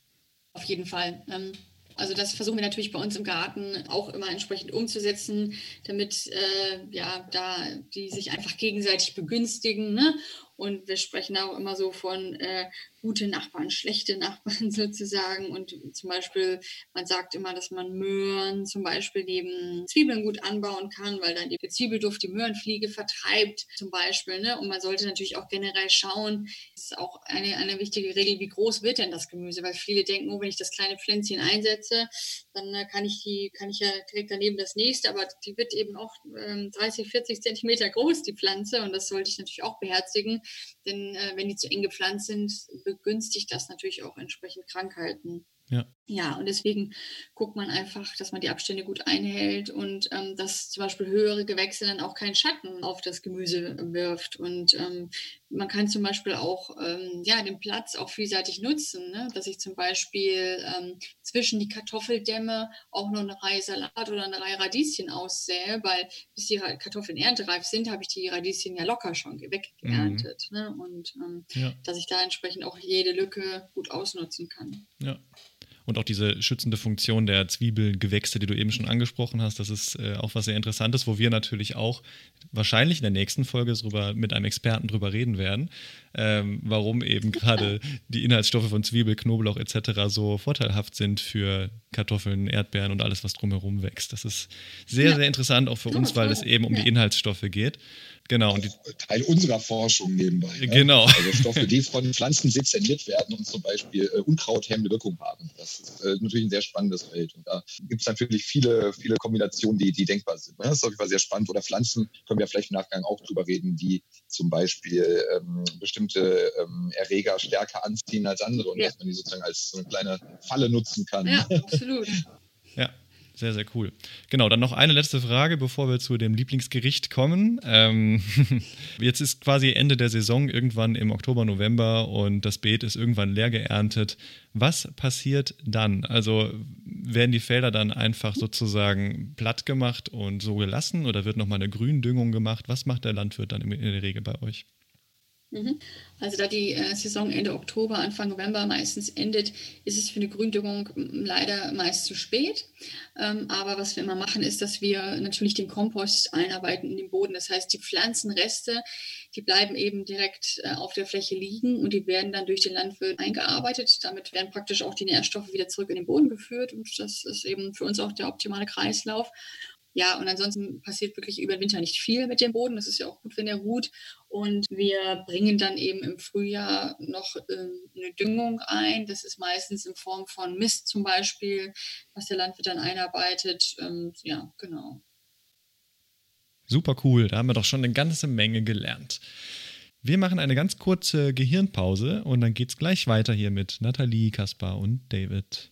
Auf jeden Fall. Ähm, also das versuchen wir natürlich bei uns im Garten auch immer entsprechend umzusetzen, damit äh, ja da die sich einfach gegenseitig begünstigen. Ne? Und wir sprechen auch immer so von äh, gute Nachbarn, schlechte Nachbarn <laughs> sozusagen. Und zum Beispiel, man sagt immer, dass man Möhren zum Beispiel neben Zwiebeln gut anbauen kann, weil dann die Zwiebelduft die Möhrenfliege vertreibt zum Beispiel. Ne? Und man sollte natürlich auch generell schauen, das ist auch eine, eine wichtige Regel, wie groß wird denn das Gemüse? Weil viele denken, oh, wenn ich das kleine Pflänzchen einsetze, dann äh, kann ich die, kann ich ja direkt daneben das nächste, aber die wird eben auch ähm, 30, 40 Zentimeter groß, die Pflanze. Und das sollte ich natürlich auch beherzigen. Denn äh, wenn die zu eng gepflanzt sind, begünstigt das natürlich auch entsprechend Krankheiten. Ja. Ja, und deswegen guckt man einfach, dass man die Abstände gut einhält und ähm, dass zum Beispiel höhere Gewächse dann auch keinen Schatten auf das Gemüse wirft. Und ähm, man kann zum Beispiel auch ähm, ja, den Platz auch vielseitig nutzen, ne? dass ich zum Beispiel ähm, zwischen die Kartoffeldämme auch noch eine Reihe Salat oder eine Reihe Radieschen aussähe, weil bis die Kartoffeln erntereif sind, habe ich die Radieschen ja locker schon weggeerntet. Mhm. Ne? Und ähm, ja. dass ich da entsprechend auch jede Lücke gut ausnutzen kann. Ja und auch diese schützende Funktion der Zwiebelgewächse, die du eben schon angesprochen hast, das ist äh, auch was sehr Interessantes, wo wir natürlich auch wahrscheinlich in der nächsten Folge drüber, mit einem Experten drüber reden werden, ähm, warum eben gerade <laughs> die Inhaltsstoffe von Zwiebel, Knoblauch etc. so vorteilhaft sind für Kartoffeln, Erdbeeren und alles, was drumherum wächst. Das ist sehr, ja. sehr interessant auch für uns, weil es eben um die Inhaltsstoffe geht. Genau. Und Teil unserer Forschung nebenbei. Ne? Genau. Also Stoffe, die von Pflanzen sezerniert werden und zum Beispiel äh, unkrauthemmende Wirkung haben. Das ist äh, natürlich ein sehr spannendes Feld. Und da gibt es natürlich viele, viele Kombinationen, die, die denkbar sind. Ne? Das ist auf jeden Fall sehr spannend. Oder Pflanzen können wir vielleicht im Nachgang auch drüber reden, die zum Beispiel ähm, bestimmte ähm, Erreger stärker anziehen als andere und ja. dass man die sozusagen als so eine kleine Falle nutzen kann. Ja, absolut. ja. Sehr, sehr cool. Genau, dann noch eine letzte Frage, bevor wir zu dem Lieblingsgericht kommen. Ähm, <laughs> jetzt ist quasi Ende der Saison, irgendwann im Oktober, November und das Beet ist irgendwann leer geerntet. Was passiert dann? Also werden die Felder dann einfach sozusagen platt gemacht und so gelassen oder wird nochmal eine Gründüngung gemacht? Was macht der Landwirt dann in der Regel bei euch? Mhm. Also da die äh, Saison Ende Oktober, Anfang November meistens endet, ist es für eine Gründüngung leider meist zu spät. Ähm, aber was wir immer machen, ist, dass wir natürlich den Kompost einarbeiten in den Boden. Das heißt, die Pflanzenreste, die bleiben eben direkt äh, auf der Fläche liegen und die werden dann durch den Landwirt eingearbeitet. Damit werden praktisch auch die Nährstoffe wieder zurück in den Boden geführt und das ist eben für uns auch der optimale Kreislauf. Ja, und ansonsten passiert wirklich über den Winter nicht viel mit dem Boden. Das ist ja auch gut, wenn er ruht. Und wir bringen dann eben im Frühjahr noch ähm, eine Düngung ein. Das ist meistens in Form von Mist zum Beispiel, was der Landwirt dann einarbeitet. Ähm, ja, genau. Super cool. Da haben wir doch schon eine ganze Menge gelernt. Wir machen eine ganz kurze Gehirnpause und dann geht es gleich weiter hier mit Nathalie, Kaspar und David.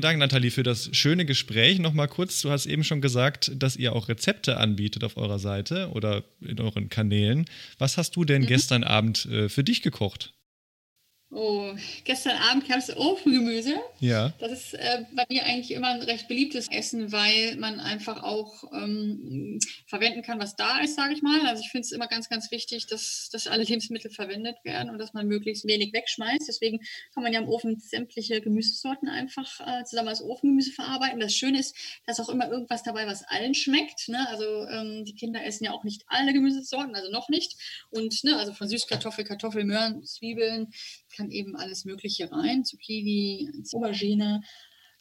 Vielen Dank, Nathalie, für das schöne Gespräch. Nochmal kurz, du hast eben schon gesagt, dass ihr auch Rezepte anbietet auf eurer Seite oder in euren Kanälen. Was hast du denn mhm. gestern Abend äh, für dich gekocht? Oh, gestern Abend gab es Ofengemüse. Ja. Das ist äh, bei mir eigentlich immer ein recht beliebtes Essen, weil man einfach auch ähm, verwenden kann, was da ist, sage ich mal. Also ich finde es immer ganz, ganz wichtig, dass, dass alle Lebensmittel verwendet werden und dass man möglichst wenig wegschmeißt. Deswegen kann man ja im Ofen sämtliche Gemüsesorten einfach äh, zusammen als Ofengemüse verarbeiten. Das Schöne ist, dass auch immer irgendwas dabei, was allen schmeckt. Ne? Also ähm, die Kinder essen ja auch nicht alle Gemüsesorten, also noch nicht. Und ne, also von Süßkartoffel, Kartoffel, Möhren, Zwiebeln, kann eben alles Mögliche rein, Zucchini, Aubergine.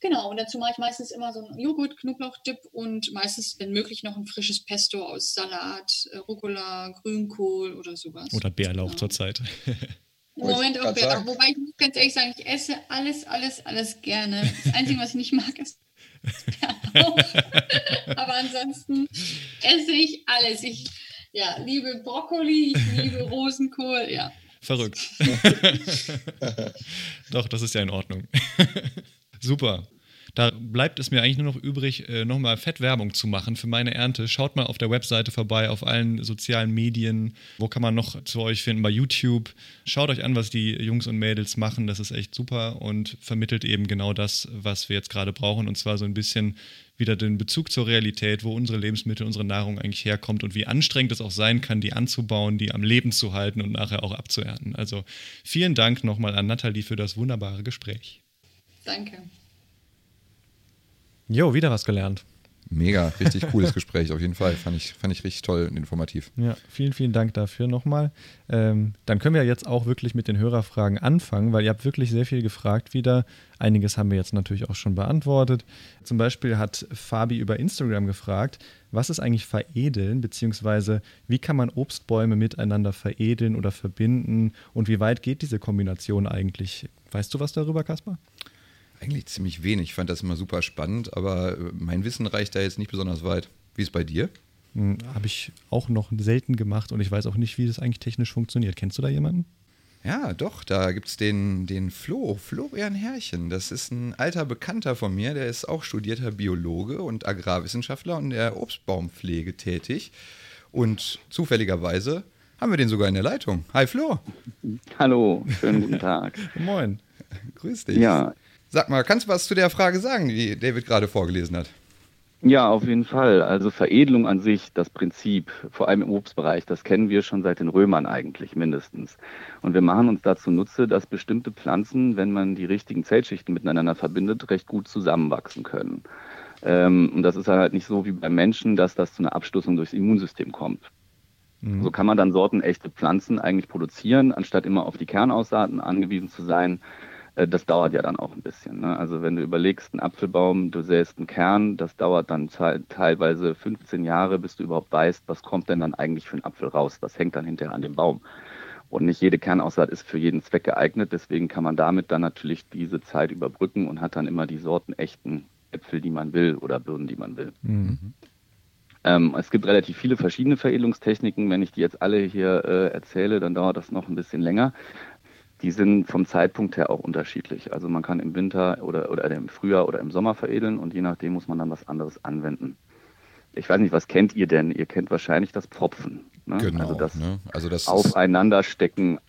Genau, und dazu mache ich meistens immer so einen Joghurt, Knoblauchdip und meistens, wenn möglich, noch ein frisches Pesto aus Salat, äh, Rucola, Grünkohl oder sowas. Oder Bärlauch genau. zurzeit. Im Moment auch Bärlauch. Wobei ich muss ganz ehrlich sagen, ich esse alles, alles, alles gerne. Das Einzige, was ich nicht mag, ist Bärlauch. Aber ansonsten esse ich alles. Ich ja, liebe Brokkoli, ich liebe Rosenkohl, ja. Verrückt. <laughs> <laughs> Doch, das ist ja in Ordnung. <laughs> Super. Da bleibt es mir eigentlich nur noch übrig, äh, nochmal Fettwerbung zu machen für meine Ernte. Schaut mal auf der Webseite vorbei, auf allen sozialen Medien. Wo kann man noch zu euch finden? Bei YouTube. Schaut euch an, was die Jungs und Mädels machen. Das ist echt super und vermittelt eben genau das, was wir jetzt gerade brauchen. Und zwar so ein bisschen wieder den Bezug zur Realität, wo unsere Lebensmittel, unsere Nahrung eigentlich herkommt und wie anstrengend es auch sein kann, die anzubauen, die am Leben zu halten und nachher auch abzuernten. Also vielen Dank nochmal an Nathalie für das wunderbare Gespräch. Danke. Jo, wieder was gelernt. Mega, richtig <laughs> cooles Gespräch, auf jeden Fall. Fand ich, fand ich richtig toll und informativ. Ja, vielen, vielen Dank dafür nochmal. Ähm, dann können wir jetzt auch wirklich mit den Hörerfragen anfangen, weil ihr habt wirklich sehr viel gefragt wieder. Einiges haben wir jetzt natürlich auch schon beantwortet. Zum Beispiel hat Fabi über Instagram gefragt, was ist eigentlich veredeln, beziehungsweise wie kann man Obstbäume miteinander veredeln oder verbinden und wie weit geht diese Kombination eigentlich? Weißt du was darüber, Kaspar? Eigentlich ziemlich wenig. Ich fand das immer super spannend, aber äh, mein Wissen reicht da jetzt nicht besonders weit. Wie ist es bei dir? Hm, Habe ich auch noch selten gemacht und ich weiß auch nicht, wie das eigentlich technisch funktioniert. Kennst du da jemanden? Ja, doch, da gibt es den, den Flo, Florian Herrchen. Das ist ein alter Bekannter von mir, der ist auch studierter Biologe und Agrarwissenschaftler und der Obstbaumpflege tätig. Und zufälligerweise haben wir den sogar in der Leitung. Hi Flo. Hallo, schönen guten Tag. <laughs> Moin. Grüß dich. Ja, Sag mal, kannst du was zu der Frage sagen, die David gerade vorgelesen hat? ja, auf jeden Fall. Also Veredelung an sich, das Prinzip, vor allem im Obstbereich, das kennen wir schon seit den Römern eigentlich mindestens. Und wir machen uns dazu nutze, dass bestimmte Pflanzen, wenn man die richtigen Zellschichten miteinander verbindet, recht gut zusammenwachsen können. Ähm, und das ist halt nicht so wie beim Menschen, dass das zu einer Abstoßung durchs Immunsystem kommt. Mhm. So kann man dann sortenechte Pflanzen eigentlich produzieren, anstatt immer auf die Kernaussaaten angewiesen zu sein. Äh, Das dauert ja dann auch ein bisschen. Ne? Also wenn du überlegst, ein Apfelbaum, du säst einen Kern, das dauert dann te- teilweise 15 Jahre, bis du überhaupt weißt, was kommt denn dann eigentlich für ein Apfel raus, was hängt dann hinterher an dem Baum. Und nicht jede Kernaussaat ist für jeden Zweck geeignet, deswegen kann man damit dann natürlich diese Zeit überbrücken und hat dann immer die sortenechten Äpfel, die man will oder Birnen, die man will. Mhm. Ähm, es gibt relativ viele verschiedene Veredelungstechniken. Wenn ich die jetzt alle hier äh, erzähle, dann dauert das noch ein bisschen länger. Die sind vom Zeitpunkt her auch unterschiedlich. Also man kann im Winter oder, oder im Frühjahr oder im Sommer veredeln und je nachdem muss man dann was anderes anwenden. Ich weiß nicht, was kennt ihr denn? Ihr kennt wahrscheinlich das Pfropfen. Ne? Genau. Also das ne? also das Aufeinanderstecken.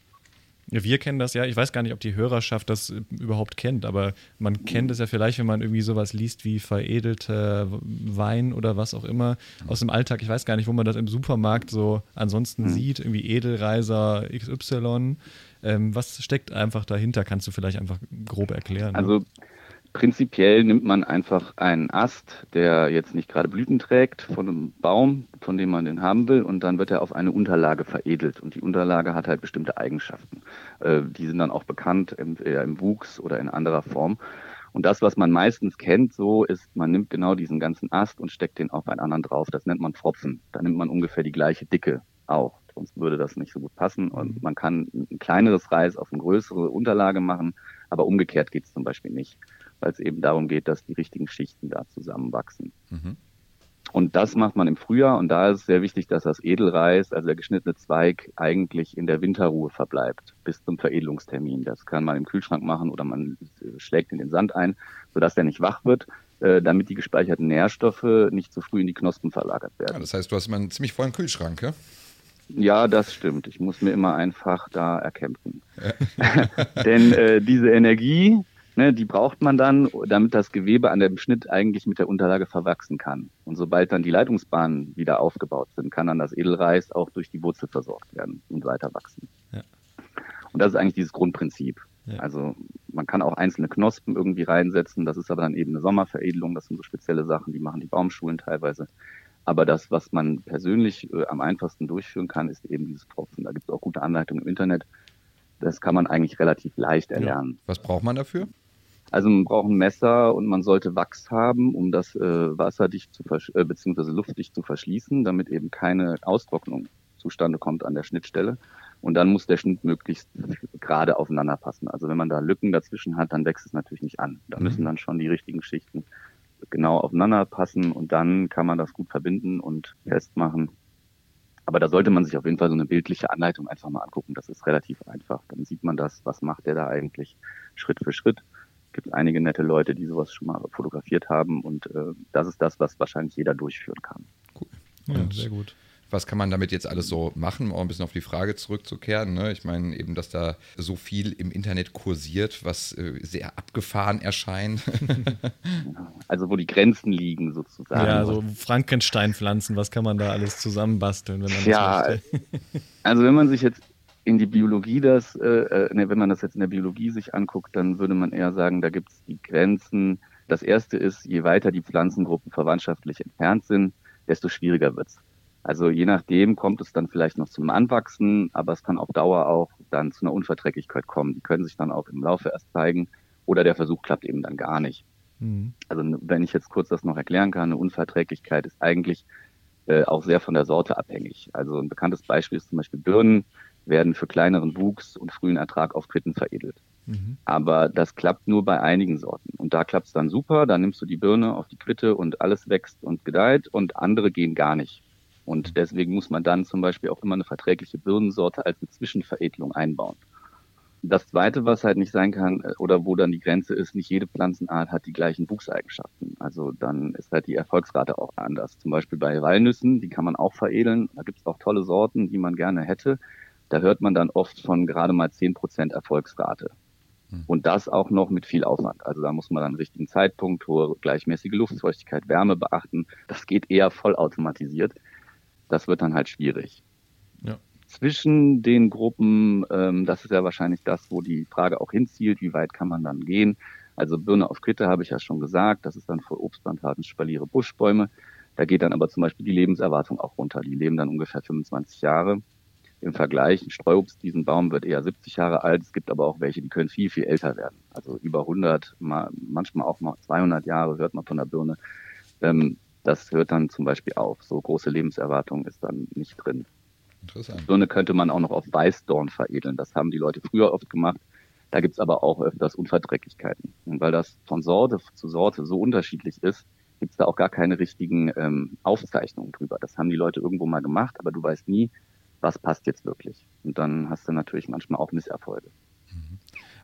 Ja, wir kennen das ja. Ich weiß gar nicht, ob die Hörerschaft das äh, überhaupt kennt, aber man kennt es ja vielleicht, wenn man irgendwie sowas liest wie veredelter Wein oder was auch immer aus dem Alltag. Ich weiß gar nicht, wo man das im Supermarkt so ansonsten sieht. Irgendwie Edelreiser XY. Ähm, was steckt einfach dahinter? Kannst du vielleicht einfach grob erklären? ne? Also prinzipiell nimmt man einfach einen Ast, der jetzt nicht gerade Blüten trägt, von einem Baum, von dem man den haben will, und dann wird er auf eine Unterlage veredelt. Und die Unterlage hat halt bestimmte Eigenschaften. Äh, die sind dann auch bekannt, entweder im Wuchs oder in anderer Form. Und das, was man meistens kennt, so ist, man nimmt genau diesen ganzen Ast und steckt den auf einen anderen drauf. Das nennt man Pfropfen. Da nimmt man ungefähr die gleiche Dicke auch. Sonst würde das nicht so gut passen. Und man kann ein kleineres Reis auf eine größere Unterlage machen, aber umgekehrt geht es zum Beispiel nicht, weil es eben darum geht, dass die richtigen Schichten da zusammenwachsen. Mhm. Und das macht man im Frühjahr und da ist es sehr wichtig, dass das Edelreis, also der geschnittene Zweig, eigentlich in der Winterruhe verbleibt bis zum Veredelungstermin. Das kann man im Kühlschrank machen oder man äh, schlägt in den Sand ein, sodass der nicht wach wird, äh, damit die gespeicherten Nährstoffe nicht zu früh in die Knospen verlagert ja, werden. das heißt, du hast immer einen ziemlich vollen Kühlschrank, ja? Ja, das stimmt. Ich muss mir immer einfach da erkämpfen. <laughs> <laughs> Denn äh, diese Energie, ne, die braucht man dann, damit das Gewebe an dem Schnitt eigentlich mit der Unterlage verwachsen kann. Und sobald dann die Leitungsbahnen wieder aufgebaut sind, kann dann das Edelreis auch durch die Wurzel versorgt werden und weiter wachsen. Ja. Und das ist eigentlich dieses Grundprinzip. Ja. Also man kann auch einzelne Knospen irgendwie reinsetzen, das ist aber dann eben eine Sommerveredelung, das sind so spezielle Sachen, die machen die Baumschulen teilweise. Aber das, was man persönlich äh, am einfachsten durchführen kann, ist eben dieses Tropfen. Da gibt es auch gute Anleitungen im Internet. Das kann man eigentlich relativ leicht erlernen. Was braucht man dafür? Also man braucht ein Messer und man sollte Wachs haben, um das äh, wasserdicht zu äh, beziehungsweise luftdicht zu verschließen, damit eben keine Austrocknung zustande kommt an der Schnittstelle. Und dann muss der Schnitt möglichst gerade aufeinander passen. Also wenn man da Lücken dazwischen hat, dann wächst es natürlich nicht an. Da Mhm. müssen dann schon die richtigen Schichten genau aufeinander passen und dann kann man das gut verbinden und festmachen. Aber da sollte man sich auf jeden Fall so eine bildliche Anleitung einfach mal angucken. Das ist relativ einfach. Dann sieht man das, was macht der da eigentlich Schritt für Schritt. gibt es einige nette Leute, die sowas schon mal fotografiert haben und äh, das ist das, was wahrscheinlich jeder durchführen kann. Cool. Ja, sehr gut was kann man damit jetzt alles so machen, um auch ein bisschen auf die Frage zurückzukehren. Ne? Ich meine eben, dass da so viel im Internet kursiert, was äh, sehr abgefahren erscheint. <laughs> also wo die Grenzen liegen sozusagen. Ja, so Frankenstein-Pflanzen, was kann man da alles zusammenbasteln, wenn man ja, das möchte? <laughs> also wenn man sich jetzt in die Biologie das, äh, äh, ne, wenn man das jetzt in der Biologie sich anguckt, dann würde man eher sagen, da gibt es die Grenzen. Das erste ist, je weiter die Pflanzengruppen verwandtschaftlich entfernt sind, desto schwieriger wird es. Also je nachdem kommt es dann vielleicht noch zum Anwachsen, aber es kann auf Dauer auch dann zu einer Unverträglichkeit kommen. Die können sich dann auch im Laufe erst zeigen oder der Versuch klappt eben dann gar nicht. Mhm. Also wenn ich jetzt kurz das noch erklären kann, eine Unverträglichkeit ist eigentlich äh, auch sehr von der Sorte abhängig. Also ein bekanntes Beispiel ist zum Beispiel Birnen werden für kleineren Wuchs und frühen Ertrag auf Quitten veredelt. Mhm. Aber das klappt nur bei einigen Sorten. Und da klappt es dann super, da nimmst du die Birne auf die Quitte und alles wächst und gedeiht und andere gehen gar nicht. Und deswegen muss man dann zum Beispiel auch immer eine verträgliche Birnensorte als eine Zwischenveredelung einbauen. Das Zweite, was halt nicht sein kann, äh, oder wo dann die Grenze ist, nicht jede Pflanzenart hat die gleichen Wuchseigenschaften. Also dann ist halt die Erfolgsrate auch anders. Zum Beispiel bei Walnüssen, die kann man auch veredeln. Da gibt es auch tolle Sorten, die man gerne hätte. Da hört man dann oft von gerade mal zehn Prozent Erfolgsrate. Hm. Und das auch noch mit viel Aufwand. Also da muss man dann richtigen Zeitpunkt, hohe gleichmäßige Luftfeuchtigkeit, Wärme beachten. Das geht eher vollautomatisiert das wird dann halt schwierig. Ja. Zwischen den Gruppen, ähm, das ist ja wahrscheinlich das, wo die Frage auch hinzielt, wie weit kann man dann gehen. Also Birne auf Quitte habe ich ja schon gesagt, das ist dann für Obstplantagen Spaliere Buschbäume. Da geht dann aber zum Beispiel die Lebenserwartung auch runter. Die leben dann ungefähr 25 Jahre. Im Vergleich, ein Streuobst, diesen Baum wird eher 70 Jahre alt. Es gibt aber auch welche, die können viel, viel älter werden. Also über 100, manchmal auch mal 200 Jahre hört man von der Birne. Ähm, das hört dann zum Beispiel auf. So große Lebenserwartung ist dann nicht drin. Interessant. Birne könnte man auch noch auf Weißdorn veredeln. Das haben die Leute früher oft gemacht. Da gibt es aber auch öfters Unverträglichkeiten. Und weil das von Sorte zu Sorte so unterschiedlich ist, gibt es da auch gar keine richtigen ähm, Aufzeichnungen drüber. Das haben die Leute irgendwo mal gemacht, aber du weißt nie, was passt jetzt wirklich. Und dann hast du natürlich manchmal auch Misserfolge.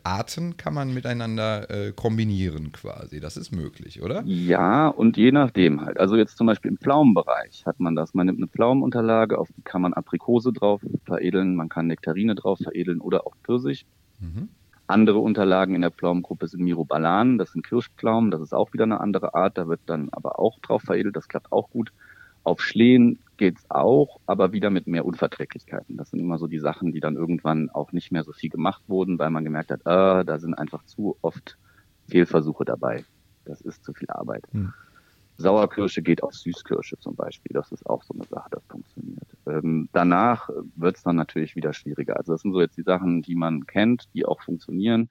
Arten kann man miteinander äh, kombinieren quasi. Das ist möglich, oder? Ja, und je nachdem halt. Also jetzt zum Beispiel im Pflaumenbereich hat man das. Man nimmt eine Pflaumenunterlage, auf die kann man Aprikose drauf veredeln, man kann Nektarine drauf veredeln oder auch Pfirsich. Mhm. Andere Unterlagen in der Pflaumengruppe sind Mirobalan, das sind Kirschpflaumen, das ist auch wieder eine andere Art, da wird dann aber auch drauf veredelt, das klappt auch gut. Auf Schlehen geht's auch, aber wieder mit mehr Unverträglichkeiten. Das sind immer so die Sachen, die dann irgendwann auch nicht mehr so viel gemacht wurden, weil man gemerkt hat, äh, da sind einfach zu oft Fehlversuche dabei. Das ist zu viel Arbeit. Hm. Sauerkirsche geht auf Süßkirsche zum Beispiel. Das ist auch so eine Sache, das funktioniert. Ähm, danach wird's dann natürlich wieder schwieriger. Also das sind so jetzt die Sachen, die man kennt, die auch funktionieren.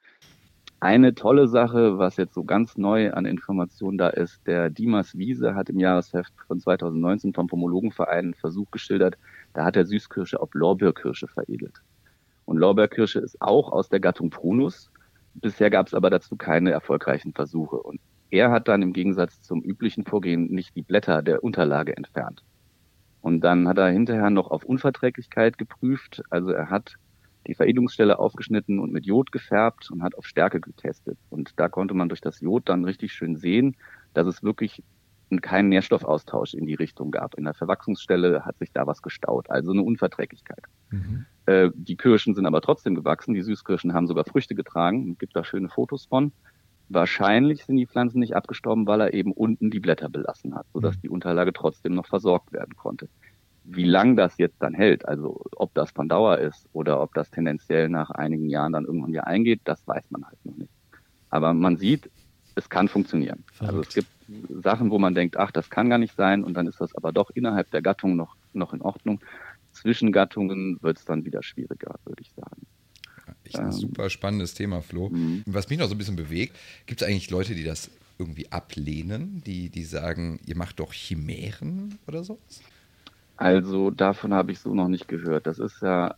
Eine tolle Sache, was jetzt so ganz neu an Informationen da ist, der Dimas Wiese hat im Jahresheft von 2019 vom Pomologenverein einen Versuch geschildert, da hat er Süßkirsche auf Lorbeerkirsche veredelt. Und Lorbeerkirsche ist auch aus der Gattung Prunus. Bisher gab es aber dazu keine erfolgreichen Versuche. Und er hat dann im Gegensatz zum üblichen Vorgehen nicht die Blätter der Unterlage entfernt. Und dann hat er hinterher noch auf Unverträglichkeit geprüft. Also er hat die Veredelungsstelle aufgeschnitten und mit Jod gefärbt und hat auf Stärke getestet. Und da konnte man durch das Jod dann richtig schön sehen, dass es wirklich keinen Nährstoffaustausch in die Richtung gab. In der Verwachsungsstelle hat sich da was gestaut, also eine Unverträglichkeit. Mhm. Äh, die Kirschen sind aber trotzdem gewachsen. Die Süßkirschen haben sogar Früchte getragen. Es gibt da schöne Fotos von. Wahrscheinlich sind die Pflanzen nicht abgestorben, weil er eben unten die Blätter belassen hat, sodass mhm. die Unterlage trotzdem noch versorgt werden konnte. Wie lang das jetzt dann hält, also ob das von Dauer ist oder ob das tendenziell nach einigen Jahren dann irgendwann wieder eingeht, das weiß man halt noch nicht. Aber man sieht, es kann funktionieren. Verrückt. Also es gibt Sachen, wo man denkt, ach, das kann gar nicht sein und dann ist das aber doch innerhalb der Gattung noch, noch in Ordnung. Zwischen Gattungen wird es dann wieder schwieriger, würde ich sagen. Echt ein ähm, super spannendes Thema, Flo. Mhm. Was mich noch so ein bisschen bewegt, gibt es eigentlich Leute, die das irgendwie ablehnen, die, die sagen, ihr macht doch Chimären oder so? Also davon habe ich so noch nicht gehört. Das ist ja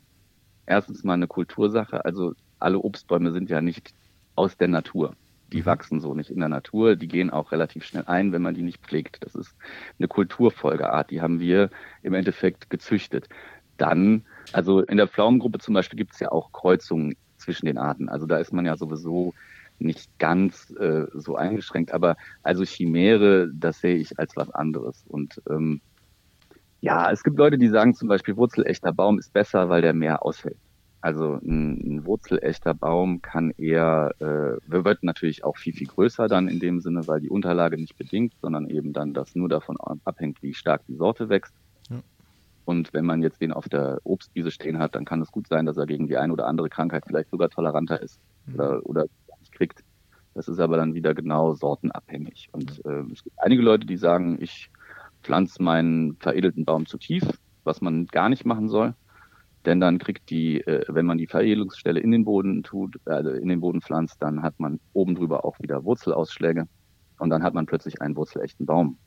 erstens mal eine Kultursache. Also alle Obstbäume sind ja nicht aus der Natur. Die wachsen so nicht in der Natur. Die gehen auch relativ schnell ein, wenn man die nicht pflegt. Das ist eine Kulturfolgeart. Die haben wir im Endeffekt gezüchtet. Dann, also in der Pflaumengruppe zum Beispiel gibt es ja auch Kreuzungen zwischen den Arten. Also da ist man ja sowieso nicht ganz äh, so eingeschränkt. Aber also Chimäre, das sehe ich als was anderes. Und ähm, ja, es gibt Leute, die sagen zum Beispiel, wurzelechter Baum ist besser, weil der mehr aushält. Also ein, ein wurzelechter Baum kann eher, äh, wird natürlich auch viel, viel größer dann in dem Sinne, weil die Unterlage nicht bedingt, sondern eben dann das nur davon abhängt, wie stark die Sorte wächst. Ja. Und wenn man jetzt den auf der Obstwiese stehen hat, dann kann es gut sein, dass er gegen die eine oder andere Krankheit vielleicht sogar toleranter ist mhm. oder, oder nicht kriegt. Das ist aber dann wieder genau sortenabhängig. Und äh, es gibt einige Leute, die sagen, ich pflanze meinen veredelten Baum zu tief, was man gar nicht machen soll. Denn dann kriegt die, äh, wenn man die Veredelungsstelle in den Boden tut, also in den Boden pflanzt, dann hat man oben drüber auch wieder Wurzelausschläge und dann hat man plötzlich einen wurzelechten Baum.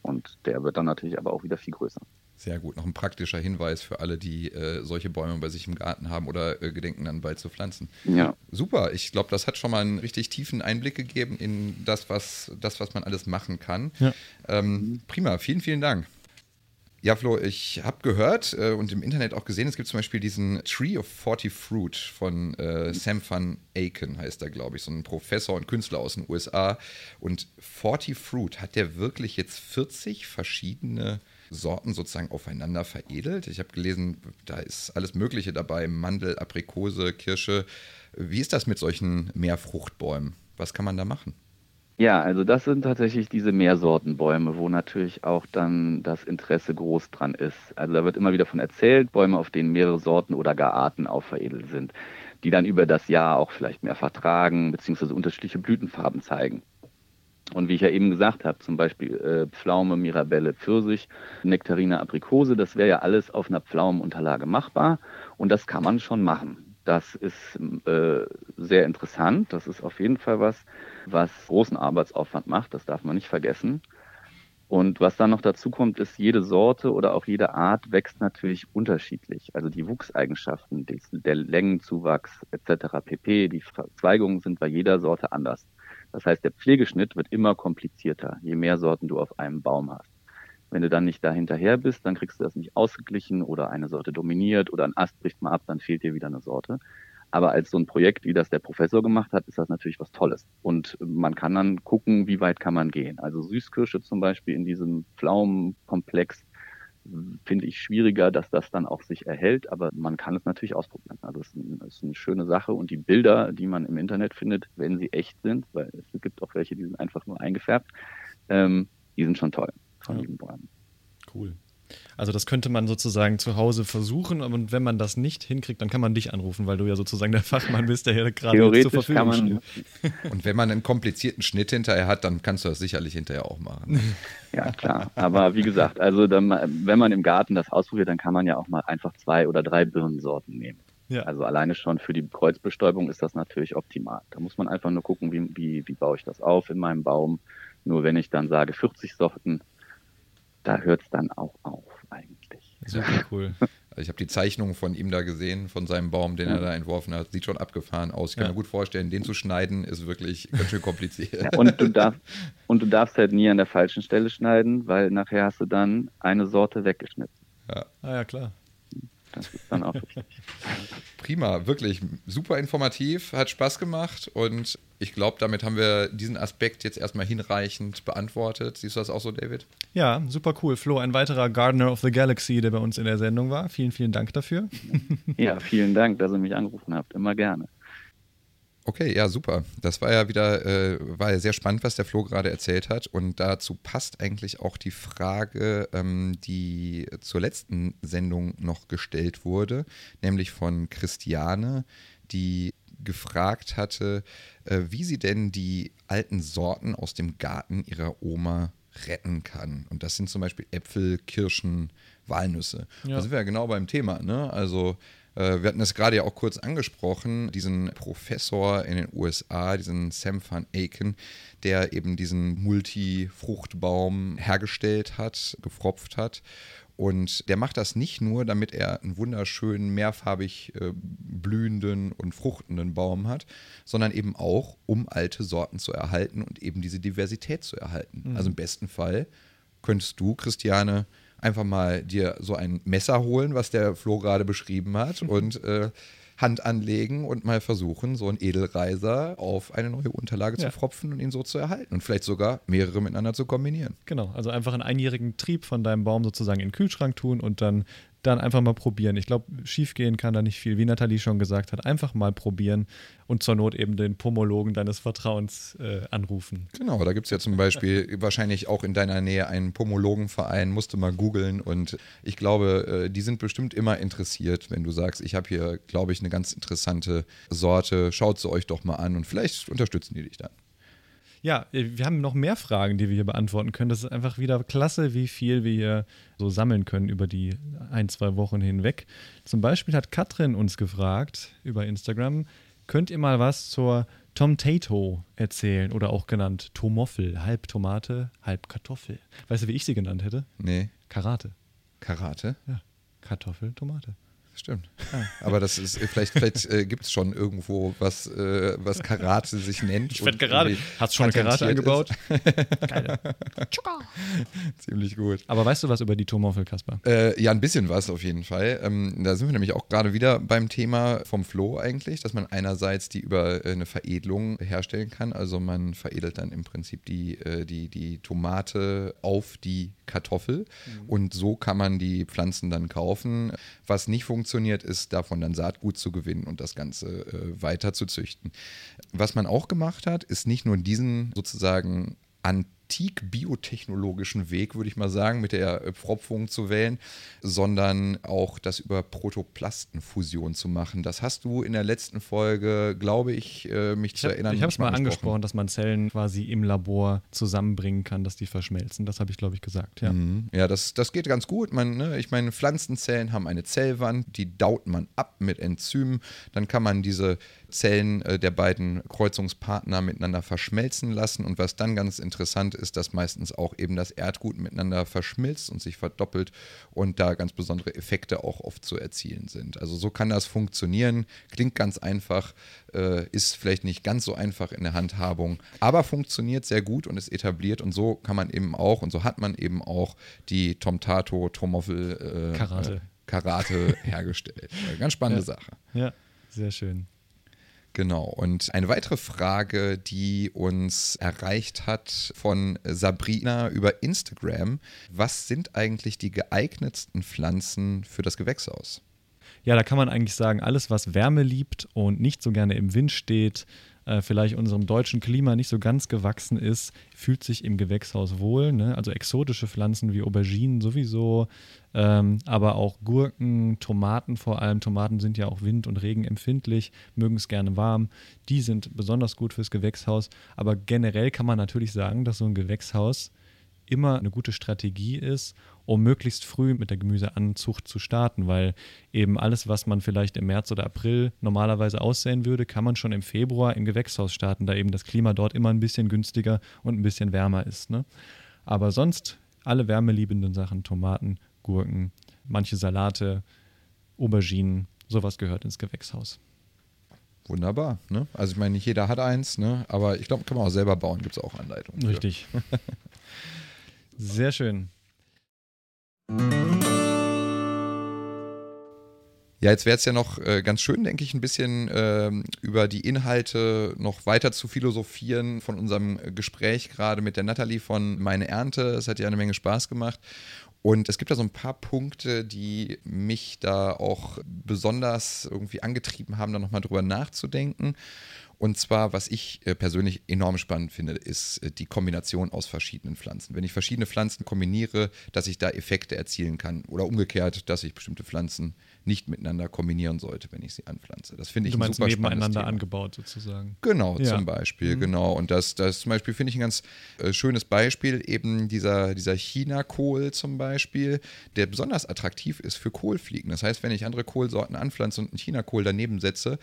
Und der wird dann natürlich aber auch wieder viel größer. Sehr gut. Noch ein praktischer Hinweis für alle, die äh, solche Bäume bei sich im Garten haben oder äh, gedenken, dann bald zu pflanzen. Ja. Super. Ich glaube, das hat schon mal einen richtig tiefen Einblick gegeben in das, was, das, was man alles machen kann. Ja. Ähm, prima. Vielen, vielen Dank. Ja, Flo, ich habe gehört äh, und im Internet auch gesehen, es gibt zum Beispiel diesen Tree of Forty Fruit von äh, Sam van Aken, heißt er, glaube ich, so ein Professor und Künstler aus den USA. Und Forty Fruit, hat der wirklich jetzt 40 verschiedene Sorten sozusagen aufeinander veredelt? Ich habe gelesen, da ist alles Mögliche dabei: Mandel, Aprikose, Kirsche. Wie ist das mit solchen Mehrfruchtbäumen? Was kann man da machen? Ja, also das sind tatsächlich diese Mehrsortenbäume, wo natürlich auch dann das Interesse groß dran ist. Also da wird immer wieder von erzählt, Bäume, auf denen mehrere Sorten oder gar Arten aufveredelt sind, die dann über das Jahr auch vielleicht mehr vertragen, beziehungsweise unterschiedliche Blütenfarben zeigen. Und wie ich ja eben gesagt habe, zum Beispiel äh, Pflaume, Mirabelle, Pfirsich, Nektarine, Aprikose, das wäre ja alles auf einer Pflaumenunterlage machbar und das kann man schon machen. Das ist äh, sehr interessant. Das ist auf jeden Fall was, was großen Arbeitsaufwand macht. Das darf man nicht vergessen. Und was dann noch dazu kommt, ist, jede Sorte oder auch jede Art wächst natürlich unterschiedlich. Also die Wuchseigenschaften, der Längenzuwachs etc. pp, die Verzweigungen sind bei jeder Sorte anders. Das heißt, der Pflegeschnitt wird immer komplizierter, je mehr Sorten du auf einem Baum hast. Wenn du dann nicht da hinterher bist, dann kriegst du das nicht ausgeglichen oder eine Sorte dominiert oder ein Ast bricht mal ab, dann fehlt dir wieder eine Sorte. Aber als so ein Projekt, wie das der Professor gemacht hat, ist das natürlich was Tolles. Und man kann dann gucken, wie weit kann man gehen. Also Süßkirsche zum Beispiel in diesem Pflaumenkomplex finde ich schwieriger, dass das dann auch sich erhält, aber man kann es natürlich ausprobieren. Also es ist eine schöne Sache und die Bilder, die man im Internet findet, wenn sie echt sind, weil es gibt auch welche, die sind einfach nur eingefärbt, ähm, die sind schon toll von ja. diesen Bäumen. Cool. Also das könnte man sozusagen zu Hause versuchen und wenn man das nicht hinkriegt, dann kann man dich anrufen, weil du ja sozusagen der <laughs> Fachmann bist, der hier gerade zur Verfügung steht. <laughs> Und wenn man einen komplizierten Schnitt hinterher hat, dann kannst du das sicherlich hinterher auch machen. Ja, klar. Aber wie gesagt, also dann, wenn man im Garten das ausprobiert, dann kann man ja auch mal einfach zwei oder drei Birnensorten nehmen. Ja. Also alleine schon für die Kreuzbestäubung ist das natürlich optimal. Da muss man einfach nur gucken, wie, wie, wie baue ich das auf in meinem Baum. Nur wenn ich dann sage 40 Sorten, da hört es dann auch auf Super <laughs> cool. Also ich habe die Zeichnung von ihm da gesehen, von seinem Baum, den ja. er da entworfen hat. Sieht schon abgefahren aus. Ich kann ja. mir gut vorstellen, den zu schneiden ist wirklich ganz schön kompliziert. Ja, und, du <laughs> darf, und du darfst halt nie an der falschen Stelle schneiden, weil nachher hast du dann eine Sorte weggeschnitten. Ja, ah, ja klar. Das ist dann auch. <laughs> Prima, wirklich super informativ, hat Spaß gemacht und ich glaube, damit haben wir diesen Aspekt jetzt erstmal hinreichend beantwortet. Siehst du das auch so, David? Ja, super cool. Flo, ein weiterer Gardener of the Galaxy, der bei uns in der Sendung war. Vielen, vielen Dank dafür. Ja, <laughs> vielen Dank, dass ihr mich angerufen habt. Immer gerne. Okay, ja, super. Das war ja wieder, äh, war ja sehr spannend, was der Flo gerade erzählt hat. Und dazu passt eigentlich auch die Frage, ähm, die zur letzten Sendung noch gestellt wurde, nämlich von Christiane, die gefragt hatte, äh, wie sie denn die alten Sorten aus dem Garten ihrer Oma retten kann. Und das sind zum Beispiel Äpfel, Kirschen, Walnüsse. Ja. Da sind wir ja genau beim Thema. Ne? Also wir hatten das gerade ja auch kurz angesprochen, diesen Professor in den USA, diesen Sam van Aken, der eben diesen Multifruchtbaum hergestellt hat, gefropft hat. Und der macht das nicht nur, damit er einen wunderschönen, mehrfarbig äh, blühenden und fruchtenden Baum hat, sondern eben auch, um alte Sorten zu erhalten und eben diese Diversität zu erhalten. Mhm. Also im besten Fall könntest du, Christiane, einfach mal dir so ein Messer holen, was der Flo gerade beschrieben hat, mhm. und äh, Hand anlegen und mal versuchen, so einen Edelreiser auf eine neue Unterlage Ja. zu fropfen und ihn so zu erhalten und vielleicht sogar mehrere miteinander zu kombinieren. Genau, also einfach einen einjährigen Trieb von deinem Baum sozusagen in den Kühlschrank tun und dann, dann einfach mal probieren. Ich glaube, schiefgehen kann da nicht viel. Wie Nathalie schon gesagt hat, einfach mal probieren und zur Not eben den Pomologen deines Vertrauens äh, anrufen. Genau, da gibt es ja zum Beispiel <laughs> wahrscheinlich auch in deiner Nähe einen Pomologenverein, musst du mal googeln und ich glaube, äh, die sind bestimmt immer interessiert, wenn du sagst, ich habe hier, glaube ich, eine ganz interessante Sorte, schaut sie euch doch mal an und vielleicht unterstützen die dich dann. Ja, äh, wir haben noch mehr Fragen, die wir hier beantworten können. Das ist einfach wieder klasse, wie viel wir hier so sammeln können über die ein, zwei Wochen hinweg. Zum Beispiel hat Katrin uns gefragt über Instagram, könnt ihr mal was zur Tomtato erzählen oder auch genannt Tomoffel, halb Tomate, halb Kartoffel. Weißt du, wie ich sie genannt hätte? Nee, Karate. Karate? Ja, Kartoffel, Tomate. Stimmt. Aber das ist, vielleicht, vielleicht äh, gibt es schon irgendwo was, äh, was Karate sich nennt. Ich werd und gerade. Hast du schon Karate patentiert angebaut? <laughs> Geil. Ziemlich gut. Aber weißt du was über die Tomoffel, Kasper? Äh, ja, ein bisschen was auf jeden Fall. Ähm, da sind wir nämlich auch gerade wieder beim Thema vom Floh eigentlich, dass man einerseits die über äh, eine Veredelung herstellen kann. Also man veredelt dann im Prinzip die, äh, die, die Tomate auf die Kartoffel und so kann man die Pflanzen dann kaufen. Was nicht funktioniert, ist davon dann Saatgut zu gewinnen und das Ganze äh, weiter zu züchten. Was man auch gemacht hat, ist nicht nur diesen sozusagen antik-biotechnologischen Weg, würde ich mal sagen, mit der Pfropfung zu wählen, sondern auch das über Protoplastenfusion zu machen. Das hast du in der letzten Folge, glaube ich, äh, mich Ich zu habe erinnern. es mal angesprochen. angesprochen, dass man Zellen quasi im Labor zusammenbringen kann, dass die verschmelzen. Das habe ich, glaube ich, gesagt. Ja. Mhm. Ja, das, das geht ganz gut. Man, ne, ich meine, Pflanzenzellen haben eine Zellwand, die daut man ab mit Enzymen. Dann kann man diese Zellen äh, der beiden Kreuzungspartner miteinander verschmelzen lassen. Und was dann ganz interessant ist, dass meistens auch eben das Erdgut miteinander verschmilzt und sich verdoppelt und da ganz besondere Effekte auch oft zu erzielen sind. Also so kann das funktionieren. Klingt ganz einfach, äh, ist vielleicht nicht ganz so einfach in der Handhabung, aber funktioniert sehr gut und ist etabliert. Und so kann man eben auch, und so hat man eben auch die Tomtato, Tromoffel, äh, Karate. Karate hergestellt. Ganz spannende Ja. Sache. ja, sehr schön. Genau. Und eine weitere Frage, die uns erreicht hat von Sabrina über Instagram. Was sind eigentlich die geeignetsten Pflanzen für das Gewächshaus? Ja, da kann man eigentlich sagen, alles, was Wärme liebt und nicht so gerne im Wind steht, äh, vielleicht unserem deutschen Klima nicht so ganz gewachsen ist, fühlt sich im Gewächshaus wohl. Ne? Also exotische Pflanzen wie Auberginen sowieso, ähm, aber auch Gurken, Tomaten vor allem. Tomaten sind ja auch wind- und regenempfindlich, mögen es gerne warm. Die sind besonders gut fürs Gewächshaus. Aber generell kann man natürlich sagen, dass so ein Gewächshaus immer eine gute Strategie ist, um möglichst früh mit der Gemüseanzucht zu starten, weil eben alles, was man vielleicht im März oder April normalerweise aussehen würde, kann man schon im Februar im Gewächshaus starten, da eben das Klima dort immer ein bisschen günstiger und ein bisschen wärmer ist. Ne? Aber sonst alle wärmeliebenden Sachen, Tomaten, Gurken, manche Salate, Auberginen, sowas gehört ins Gewächshaus. Wunderbar. Ne? Also ich meine, nicht jeder hat eins, ne? aber ich glaube, kann man auch selber bauen, gibt es auch Anleitungen. Richtig. <laughs> Sehr schön. Ja, jetzt wäre es ja noch äh, ganz schön, denke ich, ein bisschen ähm, über die Inhalte noch weiter zu philosophieren von unserem Gespräch gerade mit der Nathalie von Meine Ernte. Es hat ja eine Menge Spaß gemacht. Und es gibt da so ein paar Punkte, die mich da auch besonders irgendwie angetrieben haben, da nochmal drüber nachzudenken. Und zwar, was ich äh, persönlich enorm spannend finde, ist äh, die Kombination aus verschiedenen Pflanzen. Wenn ich verschiedene Pflanzen kombiniere, dass ich da Effekte erzielen kann. Oder umgekehrt, dass ich bestimmte Pflanzen nicht miteinander kombinieren sollte, wenn ich sie anpflanze. Das finde ich Du ein meinst super spannendes nebeneinander Thema. angebaut sozusagen. Genau, Ja. zum Beispiel, genau. Und das, das zum Beispiel finde ich ein ganz äh, schönes Beispiel, eben dieser, dieser China-Kohl zum Beispiel, der besonders attraktiv ist für Kohlfliegen. Das heißt, wenn ich andere Kohlsorten anpflanze und einen China-Kohl daneben setze,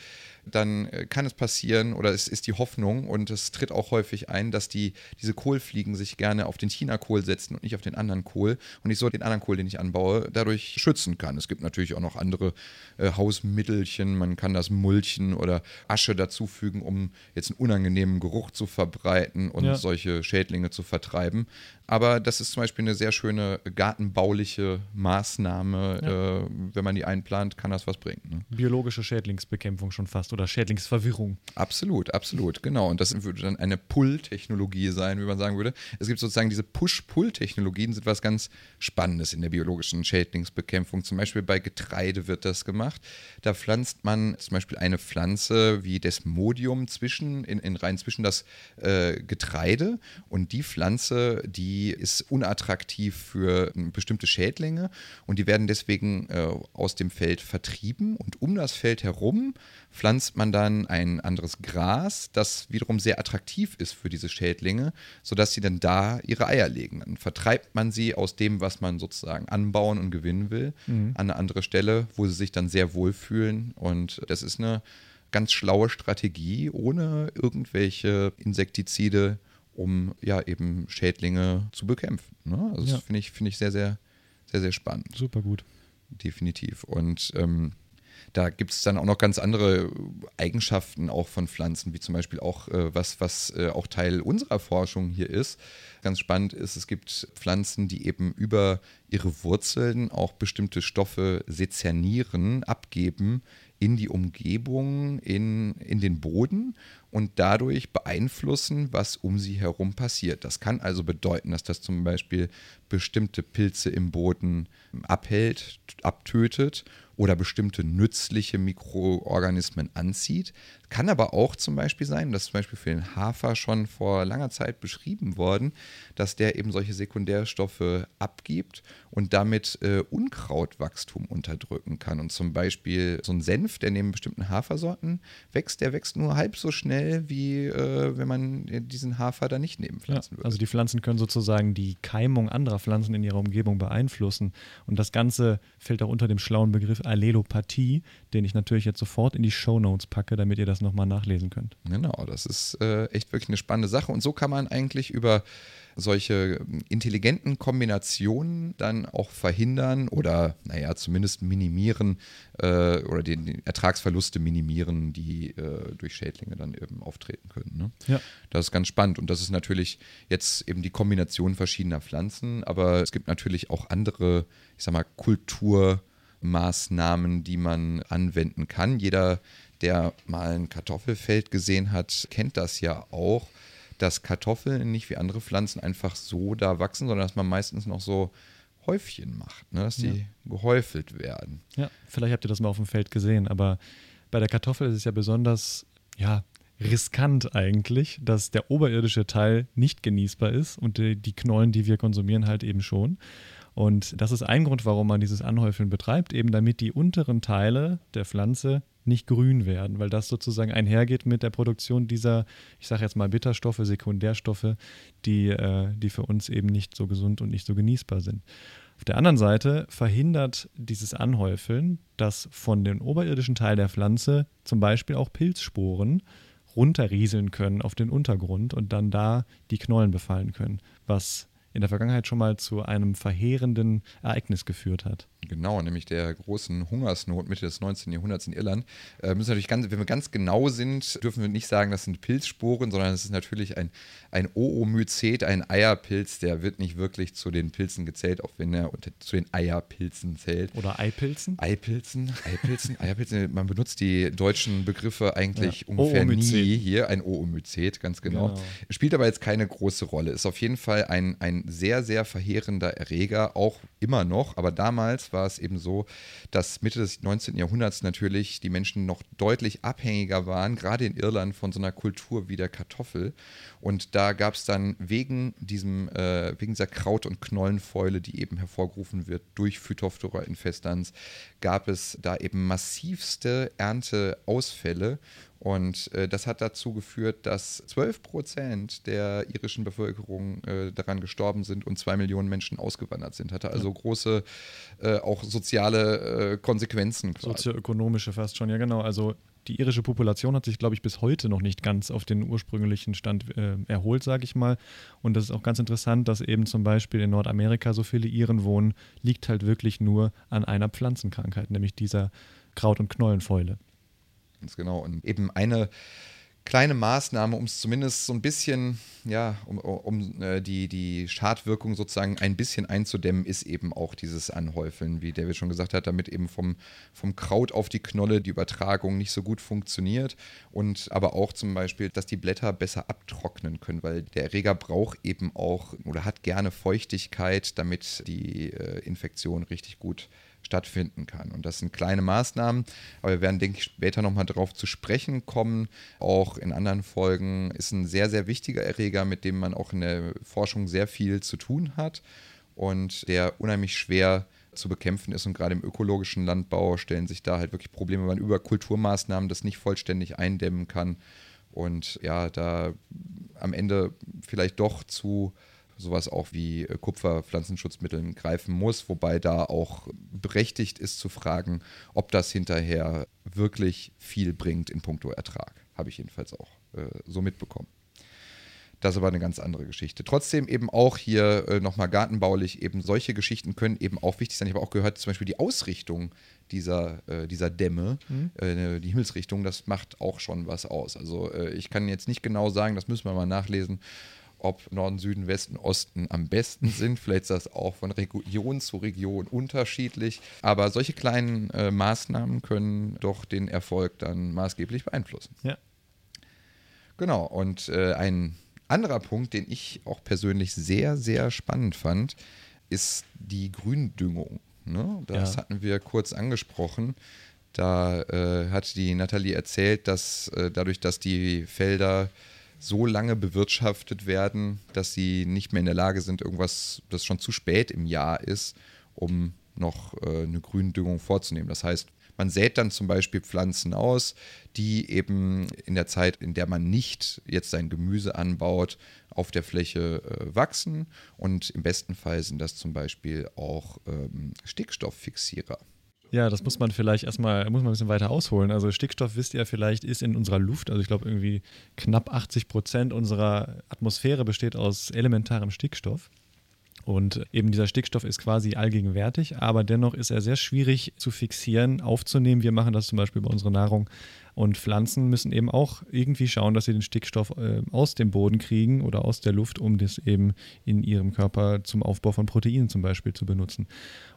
dann äh, kann es passieren, oder es ist die Hoffnung und es tritt auch häufig ein, dass die, diese Kohlfliegen sich gerne auf den China-Kohl setzen und nicht auf den anderen Kohl und ich so den anderen Kohl, den ich anbaue, dadurch schützen kann. Es gibt natürlich auch noch andere äh, Hausmittelchen, man kann das Mulchen oder Asche dazufügen, um jetzt einen unangenehmen Geruch zu verbreiten und Ja. solche Schädlinge zu vertreiben. Aber das ist zum Beispiel eine sehr schöne gartenbauliche Maßnahme. Äh, wenn man die einplant, kann das was bringen. Ne? Biologische Schädlingsbekämpfung schon fast oder Schädlingsverwirrung. Absolut, absolut, genau. Und das würde dann eine Pull-Technologie sein, wie man sagen würde. Es gibt sozusagen diese Push-Pull-Technologien, sind was ganz Spannendes in der biologischen Schädlingsbekämpfung. Zum Beispiel bei Getreide wird das gemacht. Da pflanzt man zum Beispiel eine Pflanze wie Desmodium zwischen, in, in rein zwischen das äh, Getreide und die Pflanze, die ist unattraktiv für äh, bestimmte Schädlinge und die werden deswegen äh, aus dem Feld vertrieben und um das Feld herum pflanzt man dann ein anderes Gras, das wiederum sehr attraktiv ist für diese Schädlinge, sodass sie dann da ihre Eier legen. Dann vertreibt man sie aus dem, was man sozusagen anbauen und gewinnen will, an eine andere Stelle, wo sie sich dann sehr wohlfühlen. Und das ist eine ganz schlaue Strategie, ohne irgendwelche Insektizide, um ja eben Schädlinge zu bekämpfen. Ne? Also Ja. das finde ich, finde ich sehr, sehr, sehr, sehr spannend Super gut. definitiv. Und ähm, da gibt es dann auch noch ganz andere Eigenschaften auch von Pflanzen, wie zum Beispiel auch äh, was, was äh, auch Teil unserer Forschung hier ist. Ganz spannend ist, es gibt Pflanzen, die eben über ihre Wurzeln auch bestimmte Stoffe sezernieren, abgeben in die Umgebung, in, in den Boden und dadurch beeinflussen, was um sie herum passiert. Das kann also bedeuten, dass das zum Beispiel bestimmte Pilze im Boden abhält, abtötet oder bestimmte nützliche Mikroorganismen anzieht. Kann aber auch zum Beispiel sein, das ist zum Beispiel für den Hafer schon vor langer Zeit beschrieben worden, dass der eben solche Sekundärstoffe abgibt und damit äh, Unkrautwachstum unterdrücken kann. Und zum Beispiel so ein Senf, der neben bestimmten Hafersorten wächst, der wächst nur halb so schnell, wie äh, wenn man diesen Hafer da nicht Ja, nebenpflanzen würde. also die Pflanzen können sozusagen die Keimung anderer Pflanzen in ihrer Umgebung beeinflussen. Und das Ganze fällt auch unter dem schlauen Begriff Allelopathie, den ich natürlich jetzt sofort in die Shownotes packe, damit ihr das nochmal nachlesen könnt. Genau, das ist äh, echt wirklich eine spannende Sache. Und so kann man eigentlich über solche ähm, intelligenten Kombinationen dann auch verhindern oder, naja, zumindest minimieren äh, oder die, die Ertragsverluste minimieren, die äh, durch Schädlinge dann eben auftreten können. Ne? Ja. Das ist ganz spannend und das ist natürlich jetzt eben die Kombination verschiedener Pflanzen, aber es gibt natürlich auch andere, ich sag mal, Kulturmaßnahmen, die man anwenden kann. Jeder, der mal ein Kartoffelfeld gesehen hat, kennt das ja auch, dass Kartoffeln nicht wie andere Pflanzen einfach so da wachsen, sondern dass man meistens noch so Häufchen macht, ne? dass die gehäufelt werden. Ja, vielleicht habt ihr das mal auf dem Feld gesehen, aber bei der Kartoffel ist es ja besonders, ja, riskant eigentlich, dass der oberirdische Teil nicht genießbar ist und die, die Knollen, die wir konsumieren, halt eben schon. Und das ist ein Grund, warum man dieses Anhäufeln betreibt, eben damit die unteren Teile der Pflanze nicht grün werden, weil das sozusagen einhergeht mit der Produktion dieser, ich sage jetzt mal Bitterstoffe, Sekundärstoffe, die, äh, die für uns eben nicht so gesund und nicht so genießbar sind. Auf der anderen Seite verhindert dieses Anhäufeln, dass von dem oberirdischen Teil der Pflanze zum Beispiel auch Pilzsporen runterrieseln können auf den Untergrund und dann da die Knollen befallen können, was in der Vergangenheit schon mal zu einem verheerenden Ereignis geführt hat. Genau, nämlich der großen Hungersnot Mitte des 19. Jahrhunderts in Irland. Äh, müssen natürlich ganz, wenn wir ganz genau sind, dürfen wir nicht sagen, das sind Pilzsporen, sondern es ist natürlich ein, ein Oomycet, ein Eierpilz, der wird nicht wirklich zu den Pilzen gezählt, auch wenn er unter, zu den Eierpilzen zählt. Oder Eipilzen? Eipilzen, Eipilzen, Eierpilzen, man benutzt die deutschen Begriffe eigentlich Ja. ungefähr Oomycet. nie hier, ein Oomycet, ganz genau. Genau. Spielt aber jetzt keine große Rolle, ist auf jeden Fall ein, ein sehr, sehr verheerender Erreger, auch immer noch, aber damals war es eben so, dass Mitte des 19. Jahrhunderts natürlich die Menschen noch deutlich abhängiger waren, gerade in Irland, von so einer Kultur wie der Kartoffel. Und da gab es dann wegen diesem, äh, wegen dieser Kraut- und Knollenfäule, die eben hervorgerufen wird durch Phytophthora infestans, gab es da eben massivste Ernteausfälle. Und äh, das hat dazu geführt, dass 12 Prozent der irischen Bevölkerung äh, daran gestorben sind und zwei Millionen Menschen ausgewandert sind. Hatte also große, äh, auch soziale äh, Konsequenzen. quasi. Sozioökonomische fast schon, ja genau. Also die irische Population hat sich, glaube ich, bis heute noch nicht ganz auf den ursprünglichen Stand äh, erholt, sage ich mal. Und das ist auch ganz interessant, dass eben zum Beispiel in Nordamerika so viele Iren wohnen, liegt halt wirklich nur an einer Pflanzenkrankheit, nämlich dieser Kraut- und Knollenfäule. Ganz genau. Und eben eine kleine Maßnahme, um es zumindest so ein bisschen, ja, um, um äh, die, die Schadwirkung sozusagen ein bisschen einzudämmen, ist eben auch dieses Anhäufeln, wie David schon gesagt hat, damit eben vom, vom Kraut auf die Knolle die Übertragung nicht so gut funktioniert und aber auch zum Beispiel, dass die Blätter besser abtrocknen können, weil der Erreger braucht eben auch oder hat gerne Feuchtigkeit, damit die äh, Infektion richtig gut stattfinden kann. Und das sind kleine Maßnahmen, aber wir werden, denke ich, später nochmal darauf zu sprechen kommen. Auch in anderen Folgen ist ein sehr, sehr wichtiger Erreger, mit dem man auch in der Forschung sehr viel zu tun hat und der unheimlich schwer zu bekämpfen ist. Und gerade im ökologischen Landbau stellen sich da halt wirklich Probleme, weil man über Kulturmaßnahmen das nicht vollständig eindämmen kann. Und ja, da am Ende vielleicht doch zu sowas auch wie äh, Kupferpflanzenschutzmitteln greifen muss, wobei da auch berechtigt ist zu fragen, ob das hinterher wirklich viel bringt in puncto Ertrag. Habe ich jedenfalls auch äh, so mitbekommen. Das ist aber eine ganz andere Geschichte. Trotzdem eben auch hier äh, nochmal gartenbaulich, eben solche Geschichten können eben auch wichtig sein. Ich habe auch gehört, zum Beispiel die Ausrichtung dieser, äh, dieser Dämme, mhm. äh, die Himmelsrichtung, das macht auch schon was aus. Also äh, ich kann jetzt nicht genau sagen, das müssen wir mal nachlesen, ob Norden, Süden, Westen, Osten am besten sind. Vielleicht ist das auch von Region zu Region unterschiedlich. Aber solche kleinen äh, Maßnahmen können doch den Erfolg dann maßgeblich beeinflussen. Ja. Genau. Und äh, ein anderer Punkt, den ich auch persönlich sehr, sehr spannend fand, ist die Gründüngung. Ne? Das ja. hatten wir kurz angesprochen. Da äh, hat die Nathalie erzählt, dass äh, dadurch, dass die Felder so lange bewirtschaftet werden, dass sie nicht mehr in der Lage sind, irgendwas, das schon zu spät im Jahr ist, um noch äh, eine Gründüngung vorzunehmen. Das heißt, man sät dann zum Beispiel Pflanzen aus, die eben in der Zeit, in der man nicht jetzt sein Gemüse anbaut, auf der Fläche äh, wachsen. Und im besten Fall sind das zum Beispiel auch ähm, Stickstofffixierer. Ja, das muss man vielleicht erstmal, muss man ein bisschen weiter ausholen. Also Stickstoff, wisst ihr vielleicht, ist in unserer Luft, also ich glaube irgendwie knapp 80 Prozent unserer Atmosphäre besteht aus elementarem Stickstoff. Und eben dieser Stickstoff ist quasi allgegenwärtig, aber dennoch ist er sehr schwierig zu fixieren, aufzunehmen. Wir machen das zum Beispiel bei unserer Nahrung. Und Pflanzen müssen eben auch irgendwie schauen, dass sie den Stickstoff äh, aus dem Boden kriegen oder aus der Luft, um das eben in ihrem Körper zum Aufbau von Proteinen zum Beispiel zu benutzen.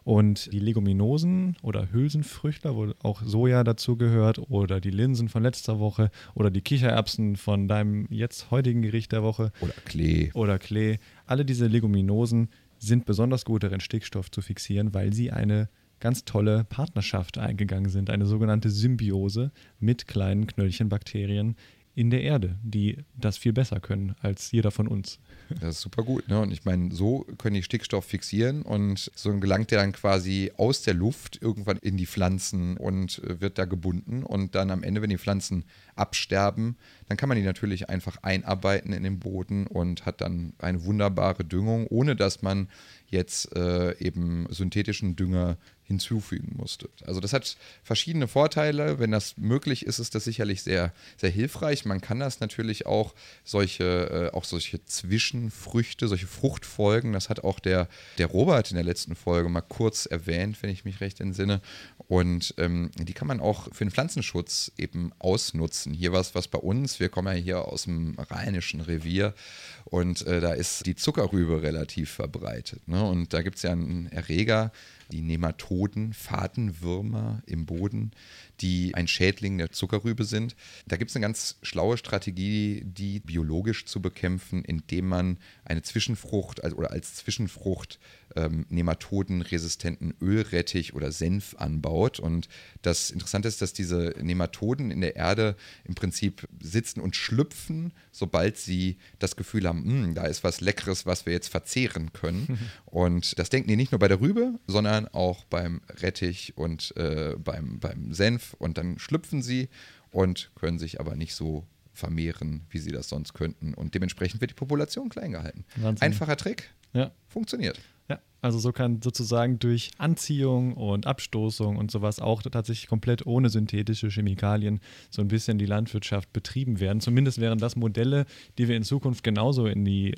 Und die Leguminosen oder Hülsenfrüchtler, wo auch Soja dazu gehört, oder die Linsen von letzter Woche oder die Kichererbsen von deinem jetzt heutigen Gericht der Woche. Oder Klee. Oder Klee. Alle diese Leguminosen sind besonders gut darin, Stickstoff zu fixieren, weil sie eine ganz tolle Partnerschaft eingegangen sind, eine sogenannte Symbiose mit kleinen Knöllchenbakterien in der Erde, die das viel besser können als jeder von uns. Das ist super gut. Ne? Und ich meine, so können die Stickstoff fixieren und so gelangt der dann quasi aus der Luft irgendwann in die Pflanzen und äh, wird da gebunden. Und dann am Ende, wenn die Pflanzen absterben, dann kann man die natürlich einfach einarbeiten in den Boden und hat dann eine wunderbare Düngung, ohne dass man jetzt äh, eben synthetischen Dünger hinzufügen musste. Also das hat verschiedene Vorteile. Wenn das möglich ist, ist das sicherlich sehr, sehr hilfreich. Man kann das natürlich auch solche, äh, auch solche Zwischenfrüchte, solche Fruchtfolgen, das hat auch der, der Robert in der letzten Folge mal kurz erwähnt, wenn ich mich recht entsinne. Und ähm, die kann man auch für den Pflanzenschutz eben ausnutzen. Hier was, was bei uns, wir kommen ja hier aus dem rheinischen Revier und äh, da ist die Zuckerrübe relativ verbreitet. Ne? Und da gibt es ja einen Erreger, die Nematoden, Fadenwürmer im Boden, die ein Schädling der Zuckerrübe sind. Da gibt es eine ganz schlaue Strategie, die biologisch zu bekämpfen, indem man eine Zwischenfrucht also, oder als Zwischenfrucht ähm, nematodenresistenten Ölrettich oder Senf anbaut. Und das Interessante ist, dass diese Nematoden in der Erde im Prinzip sitzen und schlüpfen, sobald sie das Gefühl haben, hm, da ist was Leckeres, was wir jetzt verzehren können. <laughs> und das denken die nicht nur bei der Rübe, sondern auch beim Rettich und äh, beim, beim Senf. Und dann schlüpfen sie und können sich aber nicht so vermehren, wie sie das sonst könnten. Und dementsprechend wird die Population klein gehalten. Wahnsinn. Einfacher Trick, ja. funktioniert. Also so kann sozusagen durch Anziehung und Abstoßung und sowas auch tatsächlich komplett ohne synthetische Chemikalien so ein bisschen die Landwirtschaft betrieben werden. Zumindest wären das Modelle, die wir in Zukunft genauso in die,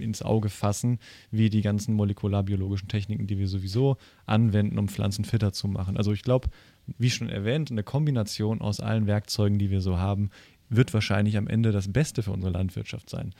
ins Auge fassen, wie die ganzen molekularbiologischen Techniken, die wir sowieso anwenden, um Pflanzen fitter zu machen. Also ich glaube, wie schon erwähnt, eine Kombination aus allen Werkzeugen, die wir so haben, wird wahrscheinlich am Ende das Beste für unsere Landwirtschaft sein.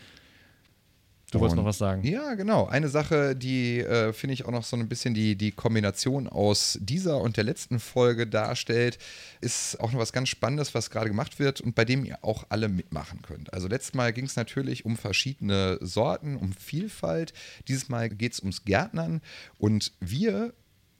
Du wolltest noch was sagen. Ja, genau. Eine Sache, die äh, finde ich auch noch so ein bisschen die, die Kombination aus dieser und der letzten Folge darstellt, ist auch noch was ganz Spannendes, was gerade gemacht wird und bei dem ihr auch alle mitmachen könnt. Also letztes Mal ging es natürlich um verschiedene Sorten, um Vielfalt. Dieses Mal geht es ums Gärtnern und wir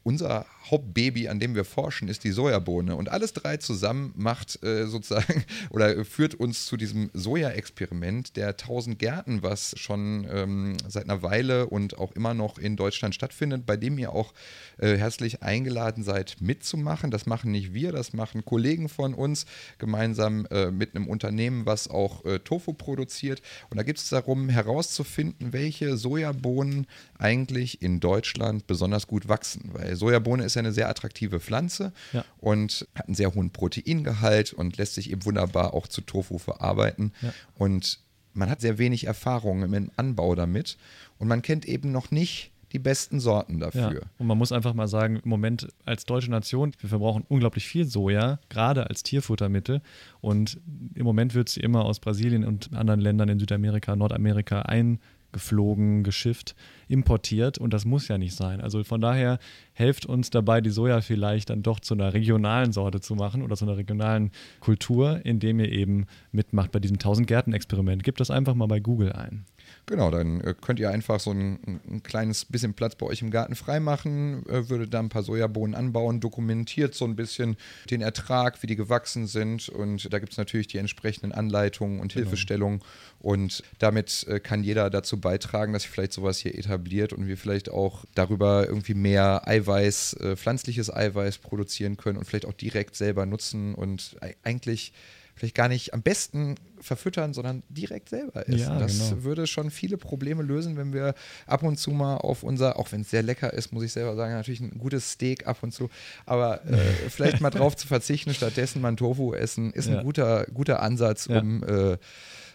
unser Hauptbaby, an dem wir forschen, ist die Sojabohne. Und alles drei zusammen macht äh, sozusagen <laughs> oder führt uns zu diesem Soja-Experiment der 1000 Gärten, was schon ähm, seit einer Weile und auch immer noch in Deutschland stattfindet, bei dem ihr auch äh, herzlich eingeladen seid, mitzumachen. Das machen nicht wir, das machen Kollegen von uns gemeinsam äh, mit einem Unternehmen, was auch äh, Tofu produziert. Und da geht es darum, herauszufinden, welche Sojabohnen eigentlich in Deutschland besonders gut wachsen. Weil Sojabohne ist ja eine sehr attraktive Pflanze ja. und hat einen sehr hohen Proteingehalt und lässt sich eben wunderbar auch zu Tofu verarbeiten. Ja. Und man hat sehr wenig Erfahrung im Anbau damit und man kennt eben noch nicht die besten Sorten dafür. Ja. Und man muss einfach mal sagen, im Moment als deutsche Nation, wir verbrauchen unglaublich viel Soja, gerade als Tierfuttermittel. Und im Moment wird sie immer aus Brasilien und anderen Ländern in Südamerika, Nordamerika ein geflogen, geschifft, importiert und das muss ja nicht sein. Also von daher helft uns dabei, die Soja vielleicht dann doch zu einer regionalen Sorte zu machen oder zu einer regionalen Kultur, indem ihr eben mitmacht bei diesem 1000 Gärten-Experiment. Gebt das einfach mal bei Google ein. Genau, dann äh, könnt ihr einfach so ein, ein, kleines bisschen Platz bei euch im Garten freimachen, äh, würdet da ein paar Sojabohnen anbauen, dokumentiert so ein bisschen den Ertrag, wie die gewachsen sind und da gibt es natürlich die entsprechenden Anleitungen und genau. Hilfestellungen und damit äh, kann jeder dazu beitragen, dass vielleicht sowas hier etabliert und wir vielleicht auch darüber irgendwie mehr Eiweiß, pflanzliches Eiweiß produzieren können und vielleicht auch direkt selber nutzen und eigentlich vielleicht gar nicht am besten verfüttern, sondern direkt selber essen. Ja, das genau. würde schon viele Probleme lösen, wenn wir ab und zu mal auf unser, auch wenn es sehr lecker ist, muss ich selber sagen, natürlich ein gutes Steak ab und zu, aber äh, <laughs> vielleicht mal drauf zu verzichten, stattdessen mal ein Tofu essen, ist ja. ein guter, guter Ansatz, um äh,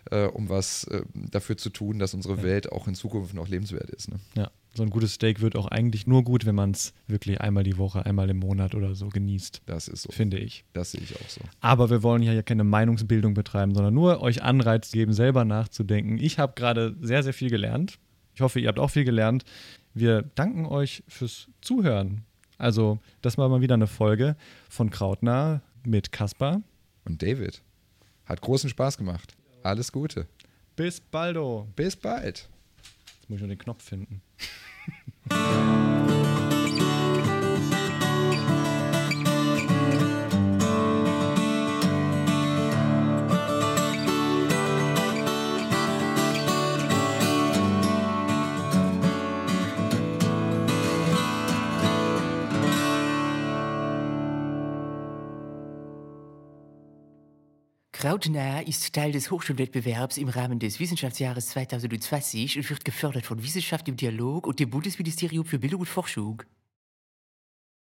äh, um was äh, dafür zu tun, dass unsere ja. Welt auch in Zukunft noch lebenswert ist. Ne? Ja, so ein gutes Steak wird auch eigentlich nur gut, wenn man es wirklich einmal die Woche, einmal im Monat oder so genießt. Das ist so. Finde ich. Das sehe ich auch so. Aber wir wollen hier ja keine Meinungsbildung betreiben, sondern nur euch Anreiz geben, selber nachzudenken. Ich habe gerade sehr, sehr viel gelernt. Ich hoffe, ihr habt auch viel gelernt. Wir danken euch fürs Zuhören. Also, das war mal wieder eine Folge von Krautnah mit Kaspar. Und David. Hat großen Spaß gemacht. Alles Gute. Bis baldo. Bis bald. Jetzt muss ich nur den Knopf finden. <laughs> Krautnah ist Teil des Hochschulwettbewerbs im Rahmen des Wissenschaftsjahres 2020 und wird gefördert von Wissenschaft im Dialog und dem Bundesministerium für Bildung und Forschung.